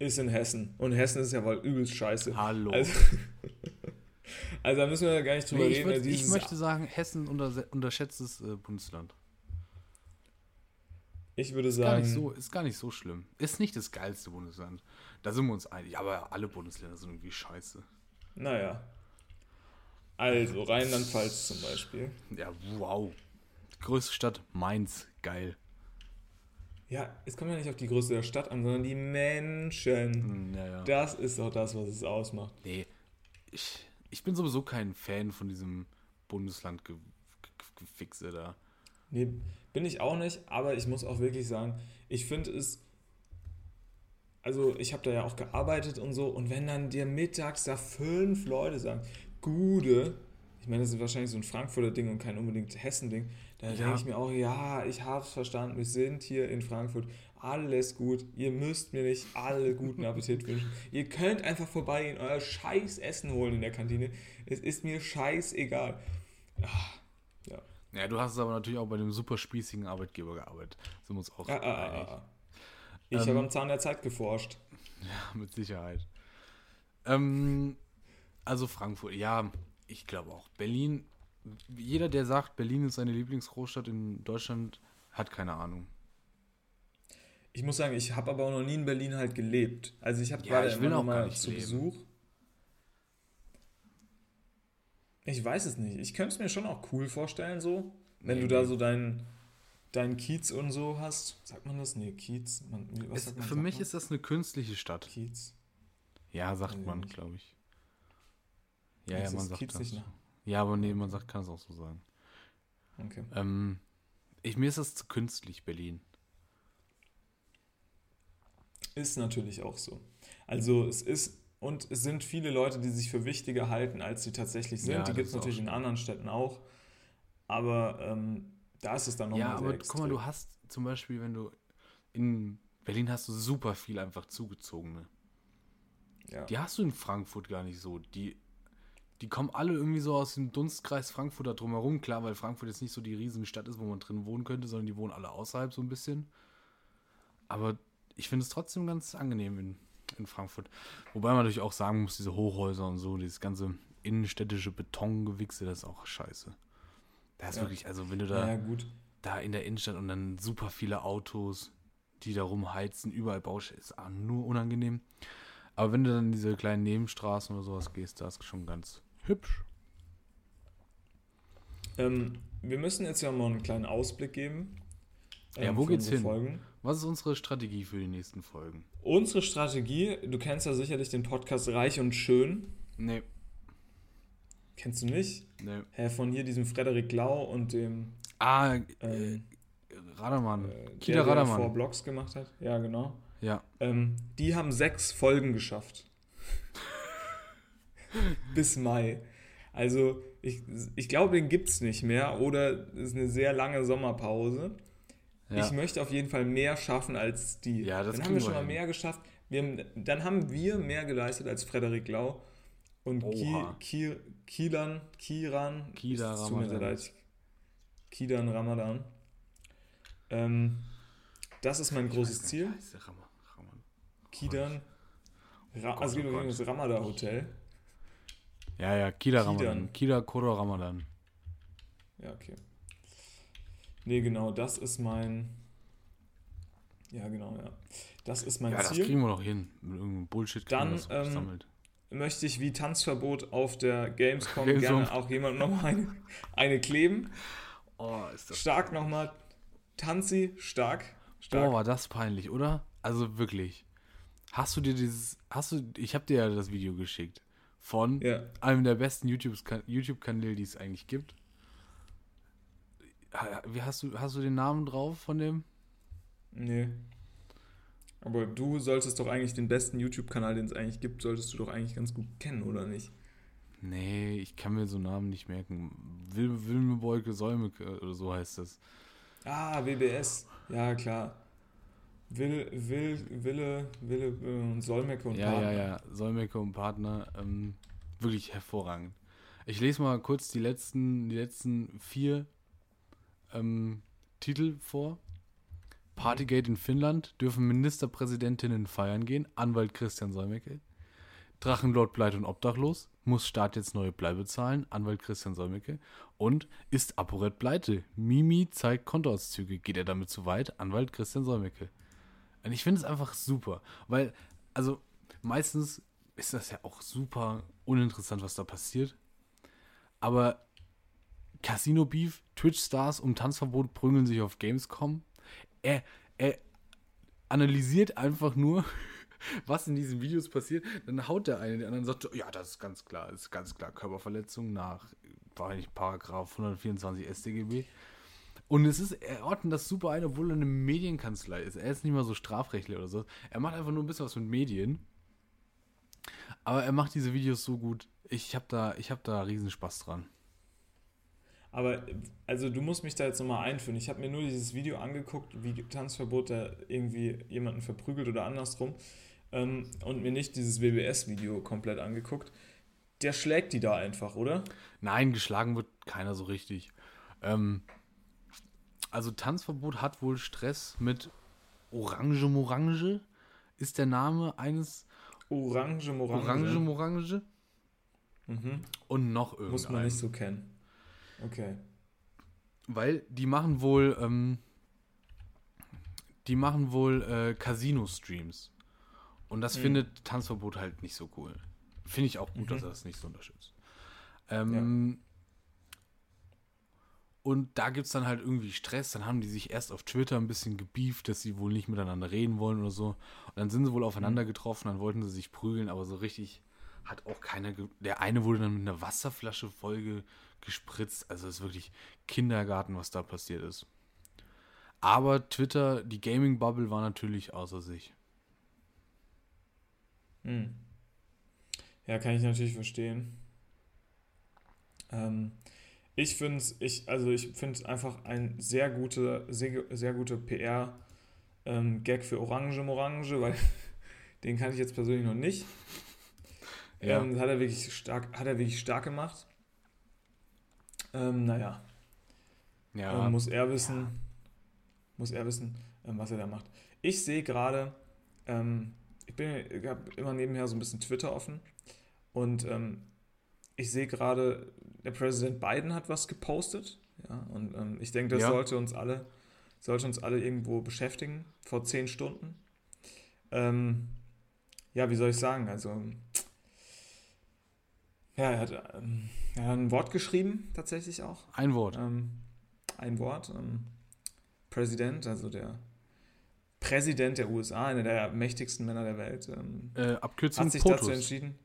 ist in Hessen. Und Hessen ist ja wohl übelst scheiße. Hallo. Also, also da müssen wir gar nicht drüber Nee, ich, reden. würd, ich Dieses- möchte sagen, Hessen unter, unterschätztes äh, Bundesland. ich würde Ist gar, sagen, nicht so, ist gar nicht so schlimm. Ist nicht das geilste Bundesland. Da sind wir uns einig. Aber alle Bundesländer sind irgendwie scheiße. naja. Also, Rheinland-Pfalz zum Beispiel. Ja, wow. Größte Stadt, Mainz. Geil. Ja, es kommt ja nicht auf die Größe der Stadt an, sondern die Menschen. Hm, Ja, ja. Das ist doch das, was es ausmacht. Nee, ich, ich bin sowieso kein Fan von diesem Bundesland-Gefixe da. Nee, bin ich auch nicht, aber ich muss auch wirklich sagen, ich finde es. Also, ich habe da ja auch gearbeitet und so, und wenn dann dir mittags da fünf Leute sagen, Gude, ich meine, das ist wahrscheinlich so ein Frankfurter Ding und kein unbedingt Hessen-Ding, da Ja. denke ich mir auch, ja, ich hab's verstanden, wir sind hier in Frankfurt, alles gut, ihr müsst mir nicht alle guten Appetit wünschen. Ihr könnt einfach vorbeigehen, euer scheiß Essen holen in der Kantine, es ist mir scheißegal. Ja, du hast es aber natürlich auch bei dem super spießigen Arbeitgeber gearbeitet. Sind wir uns auch Ah, ah, ah, ah. Ich Ähm, habe am Zahn der Zeit geforscht. Mit Sicherheit. Ähm, also Frankfurt, ja, ich glaube auch. Berlin, jeder, der sagt, Berlin ist seine Lieblingsgroßstadt in Deutschland, hat keine Ahnung. Ich muss sagen, ich habe aber auch noch nie in Berlin halt gelebt. Also ich habe Ja, gerade ich will auch mal nicht zu leben. Besuch. Ich weiß es nicht. Ich könnte es mir schon auch cool vorstellen, so. Wenn Nee, du da nee. so deinen dein Kiez und so hast. Sagt man das? Nee, Kiez. Man, Es, man? für mich man? ist das eine künstliche Stadt. Kiez. Ja, sagt ich man, glaube ich. Ja, ja, man sagt Kiez das. nicht, ne? Ja, aber nee, man sagt, kann es auch so sagen. Okay. Ähm, ich, mir ist das zu künstlich, Berlin. Ist natürlich auch so. Also es ist, und es sind viele Leute, die sich für wichtiger halten, als sie tatsächlich sind. Ja, die gibt es natürlich in anderen Städten auch. Aber ähm, da ist es dann nochmal Ja, sehr aber extrem. guck mal, du hast zum Beispiel, wenn du in Berlin hast du super viel einfach zugezogene. ja. Die hast du in Frankfurt gar nicht so. Die, die kommen alle irgendwie so aus dem Dunstkreis Frankfurt da drumherum. Klar, weil Frankfurt jetzt nicht so die riesige Stadt ist, wo man drin wohnen könnte, sondern die wohnen alle außerhalb so ein bisschen. Aber ich finde es trotzdem ganz angenehm in, in Frankfurt. Wobei man natürlich auch sagen muss, diese Hochhäuser und so, dieses ganze innenstädtische Betongewichse, das ist auch scheiße. Da ist Ja. wirklich, also wenn du da ja, gut. da in der Innenstadt und dann super viele Autos, die da rumheizen, überall Baustelle, ist auch nur unangenehm. Aber wenn du dann in diese kleinen Nebenstraßen oder sowas gehst, da ist schon ganz hübsch. Ähm, wir müssen jetzt ja mal einen kleinen Ausblick geben. Ähm, Ja, wo geht's hin? Folgen. Was ist unsere Strategie für die nächsten Folgen? Unsere Strategie, du kennst ja sicherlich den Podcast Reich und Schön. Nee, Kennst du nicht? nee. Hä, von hier diesem Frederik Lau und dem Ah, äh, ähm, Radermann. äh, Kida der, der Radermann. vor Blogs gemacht hat. Ja, genau. Ja. Ähm, die haben sechs Folgen geschafft. Bis Mai. Also, ich, ich glaube, den gibt es nicht mehr oder es ist eine sehr lange Sommerpause. Ja. Ich möchte auf jeden Fall mehr schaffen als die. Ja, das dann haben wir schon mal hin. mehr geschafft. Haben, dann haben wir mehr geleistet als Frederik Lau und Ki, Oha. Ki, Kilan, Kiran, Kida es Ramadan. leid. Kidan Ramadan. Ähm, das ist mein großes Ziel. Der Rammer, Rammer. Kidan. Ra Gott, also oh um Gott. das Ramada Hotel. Ja, ja, Kida Kidan. Ramadan. Kida Koro Ramadan. Ja, okay. Nee, genau, das ist mein. Ja, genau, ja. Das ist mein Ja, das Ziel. kriegen wir doch hin. Mit irgendeinem Bullshit Dann, das ähm, gesammelt. möchte ich wie Tanzverbot auf der Gamescom gerne auch jemand noch eine, eine kleben. Oh, ist Stark nochmal. Tanzi, stark. Stark. Boah, war das peinlich, oder? Also wirklich. Hast du dir dieses, hast du, ich habe dir ja das Video geschickt von Ja. einem der besten YouTube-Kanäle, YouTube die es eigentlich gibt. Wie hast du, hast du den Namen drauf von dem? Nee. Aber du solltest doch eigentlich den besten YouTube-Kanal, den es eigentlich gibt, solltest du doch eigentlich ganz gut kennen, oder nicht? Nee, ich kann mir so Namen nicht merken. Wil Wilmebeuke Säumeke oder so heißt das. Ah, WBS. Ja, klar. Will, Will, Wille, Wille äh, und Solmecke und ja, Partner. ja, ja. Solmecke und Partner. Ähm, wirklich hervorragend. Ich lese mal kurz die letzten, die letzten vier ähm, Titel vor. Partygate in Finnland. Dürfen Ministerpräsidentinnen feiern gehen. Anwalt Christian Solmecke. Drachenlord bleibt und obdachlos. Muss Staat jetzt neue Bleibe zahlen. Anwalt Christian Solmecke. Und ist ApoRed pleite? Mimi zeigt Kontoauszüge. Geht er damit zu weit? Anwalt Christian Solmecke. Und ich finde es einfach super. Weil, also, meistens ist das ja auch super uninteressant, was da passiert. Aber Casino Beef, Twitch-Stars um Tanzverbot prügeln sich auf Gamescom. Er, er analysiert einfach nur, was in diesen Videos passiert. Dann haut der eine den anderen und sagt, ja, das ist ganz klar, das ist ganz klar Körperverletzung nach, war nicht Paragraph 124 StGB. Und es ist, er ordnet das super ein, obwohl er eine Medienkanzlei ist. Er ist nicht mal so Strafrechtler oder so. Er macht einfach nur ein bisschen was mit Medien. Aber er macht diese Videos so gut. Ich habe da, ich hab da riesen dran. Aber, also du musst mich da jetzt nochmal einführen. Ich habe mir nur dieses Video angeguckt, wie Tanzverbot da irgendwie jemanden verprügelt oder andersrum. Ähm, und mir nicht dieses WBS-Video komplett angeguckt. Der schlägt die da einfach, oder? Nein, geschlagen wird keiner so richtig. Ähm, also Tanzverbot hat wohl Stress mit Orange Morange. Ist der Name eines Orange Morange. Orange Morange Mhm. und noch irgendein. Muss man nicht so kennen. Okay. Weil die machen wohl, ähm, die machen wohl äh, Casino-Streams. Und das Mhm. findet Tanzverbot halt nicht so cool. Finde ich auch gut, Mhm. dass er das nicht so unterstützt. Ähm, Und da gibt es dann halt irgendwie Stress. Dann haben die sich erst auf Twitter ein bisschen gebieft, dass sie wohl nicht miteinander reden wollen oder so. Und dann sind sie wohl aufeinander getroffen, dann wollten sie sich prügeln, aber so richtig hat auch keiner. Ge Der eine wurde dann mit einer Wasserflasche voll gespritzt. Also es ist wirklich Kindergarten, was da passiert ist. Aber Twitter, die Gaming-Bubble war natürlich außer sich. Hm. Ja, kann ich natürlich verstehen. Ähm, ich finde es, ich, also ich finde einfach ein sehr gute, sehr, sehr guter PR ähm, für Orange Morange, weil den kann ich jetzt persönlich noch nicht. Ja. Ähm, hat er wirklich stark, hat er wirklich stark gemacht. Ähm, naja, Ja, ähm, muss er wissen, muss er wissen, ähm, was er da macht. Ich sehe gerade, ähm, ich bin, ich habe immer nebenher so ein bisschen Twitter offen und ähm, ich sehe gerade, der Präsident Biden hat was gepostet, ja, und ähm, ich denke, das Ja. sollte uns alle, sollte uns alle irgendwo beschäftigen vor zehn Stunden. Ja, wie soll ich sagen? Also, ja, er hat, ähm, er hat ein Wort geschrieben, tatsächlich auch. ein Wort. Ähm, ein Wort. Ähm, Präsident, also der Präsident der USA, einer der mächtigsten Männer der Welt, ähm, Äh, Abkürzung hat sich POTUS. dazu entschieden,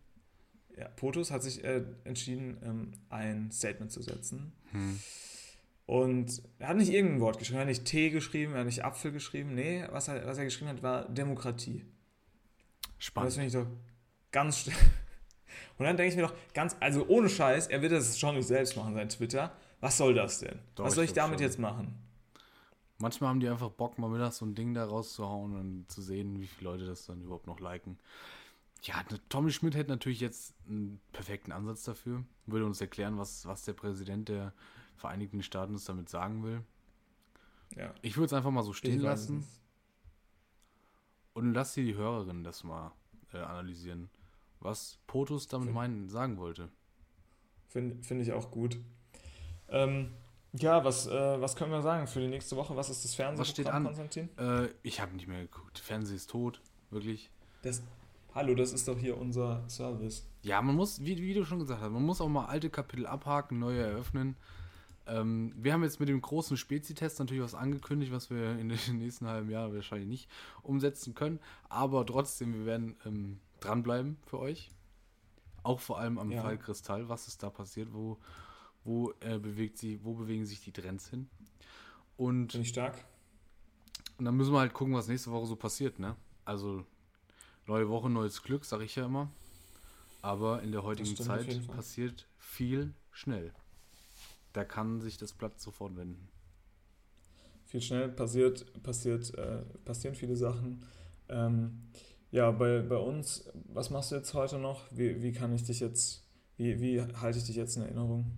ja, POTUS hat sich äh, entschieden, ähm, ein Statement zu setzen. Hm. Und er hat nicht irgendein Wort geschrieben, er hat nicht Tee geschrieben, er hat nicht Apfel geschrieben. Nee, was er, was er geschrieben hat, war Demokratie. Und das Spannend. finde ich doch ganz Und dann denke ich mir doch, ganz, also ohne Scheiß, er wird das schon nicht selbst machen, sein Twitter. Was soll das denn? Doch, was ich soll ich glaub damit schon. jetzt machen? Manchmal haben die einfach Bock, mal mittags so ein Ding da rauszuhauen und zu sehen, wie viele Leute das dann überhaupt noch liken. Ja, ne, Tommy Schmidt hätte natürlich jetzt einen perfekten Ansatz dafür. Würde uns erklären, was, was der Präsident der Vereinigten Staaten uns damit sagen will. Ja, Ich würde es einfach mal so stehen ich lassen und lass hier die Hörerinnen das mal äh, analysieren, was POTUS damit Find- meinen, sagen wollte. Finde find ich auch gut. Ähm, ja, was, äh, was können wir sagen für die nächste Woche? Was ist das Fernsehprogramm, Was steht an? Konstantin? Äh, ich habe nicht mehr geguckt. Fernsehen ist tot, wirklich. Das, hallo, das ist doch hier unser Service. Ja, man muss, wie, wie du schon gesagt hast, man muss auch mal alte Kapitel abhaken, neue eröffnen. Ähm, wir haben jetzt mit dem großen Spezi-Test natürlich was angekündigt, was wir in den nächsten halben Jahren wahrscheinlich nicht umsetzen können. Aber trotzdem, wir werden ähm, dranbleiben für euch. Auch vor allem am Ja. Fall Kristall, was ist da passiert, wo, wo, äh, bewegt sie, wo bewegen sich die Trends hin. Und, Finde ich stark. und dann müssen wir halt gucken, was nächste Woche so passiert, ne? Also neue Woche, neues Glück, sag ich ja immer. Aber in der heutigen Zeit passiert viel schnell. Da kann sich das Blatt sofort wenden. viel schnell passiert, passiert, äh, passieren viele Sachen. Ähm, ja, bei, bei uns, was machst du jetzt heute noch? Wie, wie kann ich dich jetzt, wie, wie halte ich dich jetzt in Erinnerung?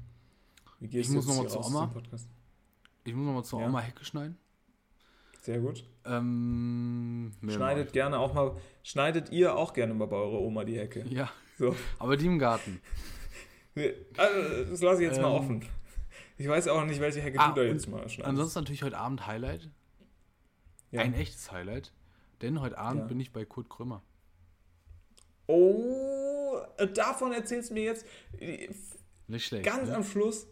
Wie gehst Ich muss jetzt noch mal hier zur Oma. Ich muss nochmal zur Ja. Oma Hecke schneiden. Sehr gut. Ähm, Schneidet gerne auch mal, schneidet ihr auch gerne mal bei eurer Oma die Hecke. Ja, So. aber die im Garten. Also, das lasse ich jetzt mal Ähm. offen. Ich weiß auch nicht, welche Hecke Ah, du da jetzt mal schneidest. Ansonsten natürlich heute Abend Highlight. ja. Ein echtes Highlight. Denn heute Abend Ja. bin ich bei Kurt Krümmer. Oh, äh, davon erzählst du mir jetzt äh, Nicht schlecht. ganz ne? am Schluss.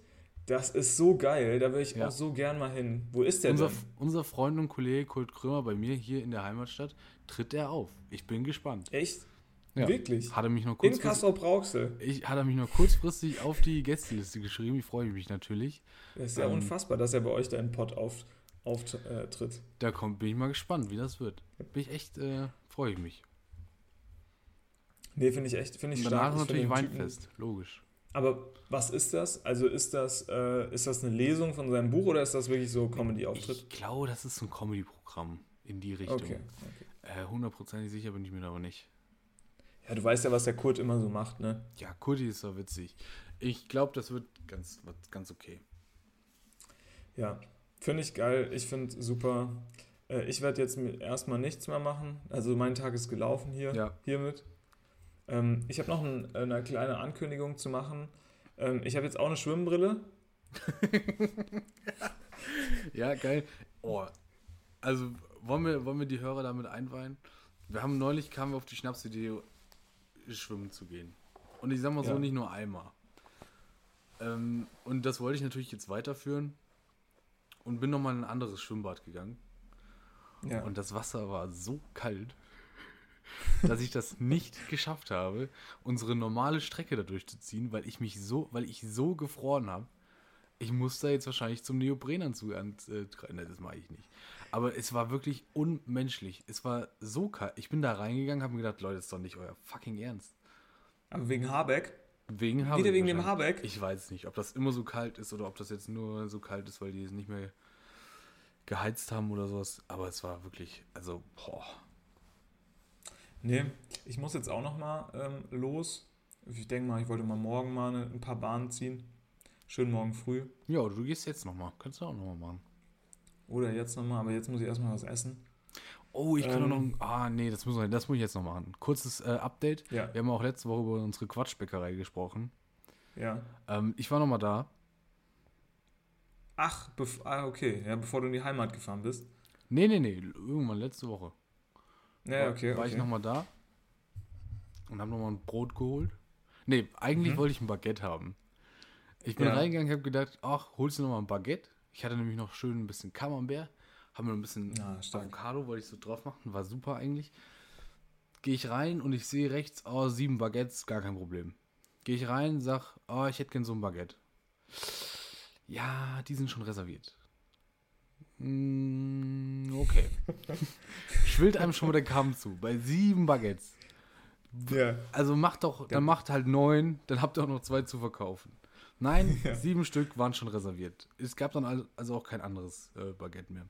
Das ist so geil, da will ich Ja. auch so gern mal hin. Wo ist der unser, denn? unser Freund und Kollege Kurt Krömer bei mir hier in der Heimatstadt tritt er auf. Ich bin gespannt. Echt? Ja. Wirklich? Hat er mich nur In kurzfristig, Kassel-Brauxel. ich, hat er mich nur kurzfristig auf die Gästeliste geschrieben. Ich freue mich natürlich. Das ist ja Ähm. unfassbar, dass er bei euch da in Pott auf, auftritt. Da kommt, bin ich mal gespannt, wie das wird. Bin ich echt, äh, freue ich mich. Nee, finde ich echt, finde ich Und danach stark. Ich natürlich den Typen- Weinfest, logisch. Aber was ist das? Also ist das, äh, ist das eine Lesung von seinem Buch oder ist das wirklich so Comedy-Auftritt? Ich glaube, das ist so ein Comedy-Programm in die Richtung. Okay, okay. Äh, hundertprozentig sicher bin ich mir da aber nicht. Ja, du weißt ja, was der Kurt immer so macht, ne? Ja, Kurti ist doch witzig. Ich glaube, das wird ganz, wird ganz okay. Ja, finde ich geil. Ich finde super. Äh, ich werde jetzt erstmal nichts mehr machen. Also mein Tag ist gelaufen hier, Ja. hiermit. Ähm, ich habe noch ein, eine kleine Ankündigung zu machen. Ähm, ich habe jetzt auch eine Schwimmbrille. Ja, geil. Oh, also wollen wir, wollen wir die Hörer damit einweihen? Wir haben neulich kamen wir auf die Schnapsidee, schwimmen zu gehen. Und ich sag mal so, Ja. nicht nur einmal. Ähm, und das wollte ich natürlich jetzt weiterführen und bin nochmal in ein anderes Schwimmbad gegangen. Ja. Und das Wasser war so kalt, dass ich das nicht geschafft habe, unsere normale Strecke da durchzuziehen, weil ich mich so, weil ich so gefroren habe. Ich muss da jetzt wahrscheinlich zum Neoprenanzug an. Äh, das mache ich nicht. Aber es war wirklich unmenschlich. Es war so kalt. Ich bin da reingegangen, habe mir gedacht, Leute, das ist doch nicht euer fucking Ernst. Aber wegen Habeck? Wegen Habeck Wieder wegen dem. Habeck? Ich weiß nicht, ob das immer so kalt ist oder ob das jetzt nur so kalt ist, weil die es nicht mehr geheizt haben oder sowas. Aber es war wirklich, also, boah. Nee, ich muss jetzt auch noch mal ähm, los. Ich denke mal, ich wollte mal morgen mal eine, ein paar Bahnen ziehen. Schön morgen früh. Ja, du gehst jetzt nochmal. Kannst du auch nochmal machen. Oder jetzt nochmal, aber jetzt muss ich erstmal was essen. Oh, ich kann Ähm. noch. Ah, nee, das, müssen wir, das muss ich jetzt noch machen. Kurzes äh, Update. Ja, Wir haben auch letzte Woche über unsere Quatschbäckerei gesprochen. ja. Ähm, ich war nochmal da. Ach, ah, okay. Ja, bevor du in die Heimat gefahren bist. Nee, nee, nee, irgendwann letzte Woche. Ja, war, okay, war ich okay. nochmal da und habe nochmal ein Brot geholt. Nee, eigentlich Mhm. wollte ich ein Baguette haben. Ich bin Ja. reingegangen, habe gedacht, ach, holst du nochmal ein Baguette? Ich hatte nämlich noch schön ein bisschen Camembert, habe mir ein bisschen Ja. Avocado, wollte ich so drauf machen, war super eigentlich. Gehe ich rein und ich sehe rechts, oh, sieben Baguettes, gar kein Problem. Gehe ich rein, sag, oh, ich hätte gern so ein Baguette. Ja, die sind schon reserviert. Mm, okay. Schwillt einem schon mal der Kamm zu. Bei sieben Baguettes. Ja. Also macht doch, dann macht halt neun, dann habt ihr auch noch zwei zu verkaufen. Nein, Ja. sieben Stück waren schon reserviert. Es gab dann al- also auch kein anderes äh, Baguette mehr.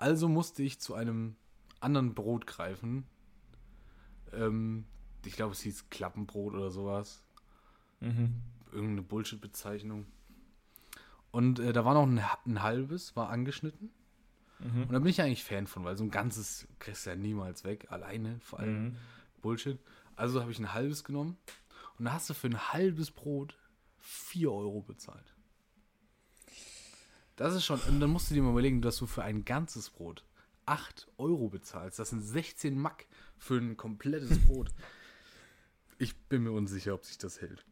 Also musste ich zu einem anderen Brot greifen. Ähm, ich glaube, es hieß Klappenbrot oder sowas. Mhm. Irgendeine Bullshit-Bezeichnung. Und äh, da war noch ein, ein halbes, war angeschnitten. Mhm. Und da bin ich eigentlich Fan von, weil so ein ganzes kriegst du ja niemals weg, alleine vor allem. Mhm. Bullshit. Also habe ich ein halbes genommen und da hast du für ein halbes Brot 4 Euro bezahlt. Das ist schon, und dann musst du dir mal überlegen, dass du für ein ganzes Brot 8 Euro bezahlst. Das sind 16 Mack für ein komplettes Brot. Ich bin mir unsicher, ob sich das hält.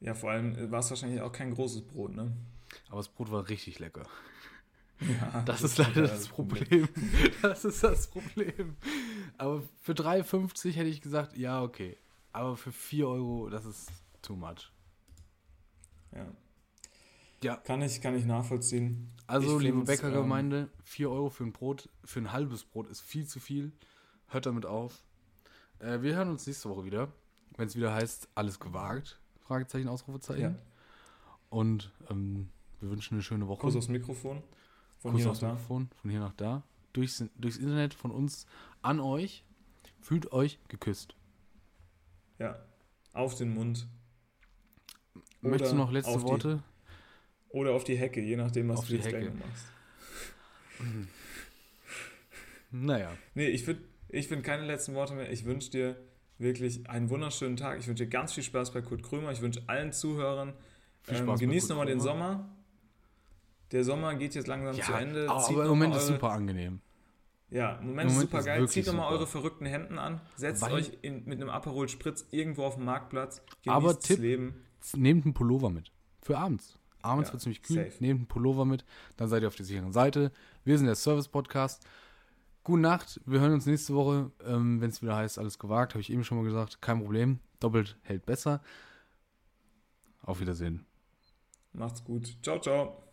Ja, vor allem war es wahrscheinlich auch kein großes Brot, ne? Aber das Brot war richtig lecker. Ja, Das ist leider das Problem. Das ist das Problem. Aber für 3,50 hätte ich gesagt, ja, okay. Aber für 4 Euro, das ist too much. Ja. Ja. Kann ich, kann ich nachvollziehen. Also, Ich liebe Bäckergemeinde, 4 Euro für ein Brot, für ein halbes Brot ist viel zu viel. Hört damit auf. Äh, wir hören uns nächste Woche wieder. wenn es wieder heißt, alles gewagt, Fragezeichen, Ausrufezeichen. Ja. Und ähm, wir wünschen eine schöne Woche. Kuss aufs Mikrofon. Von Kuss hier nach aufs da. Mikrofon, von hier nach da. Durchs, durchs Internet von uns an euch. Fühlt euch geküsst. Ja. Auf den Mund. Möchtest du noch letzte Worte? Oder auf die Hecke, je nachdem, was Auf du jetzt gleich Hecke. noch machst. Naja. Nee, ich finde ich find keine letzten Worte mehr. Ich wünsche dir wirklich einen wunderschönen Tag. Ich wünsche dir ganz viel Spaß bei Kurt Krömer. Ich wünsche allen Zuhörern, Viel ähm, Spaß genießt nochmal den. Sommer. Der Sommer geht jetzt langsam zu Ende. aber, Zieht aber im Moment mal ist eure- super angenehm. Ja, im Moment, Im ist Moment super geil. Zieht nochmal eure verrückten Hemden an. Setzt Weil- euch in, mit einem Aperol Spritz irgendwo auf dem Marktplatz. Genießt Aber das Tipp- Leben. Nehmt einen Pullover mit. Für abends. Abends Ja, wird es ziemlich kühl. safe. Nehmt einen Pullover mit. Dann seid ihr auf der sicheren Seite. Wir sind der Service-Podcast. Gute Nacht. Wir hören uns nächste Woche, ähm, wenn es wieder heißt, alles gewagt. Habe ich eben schon mal gesagt. Kein Problem. Doppelt hält besser. Auf Wiedersehen. Macht's gut. Ciao, ciao.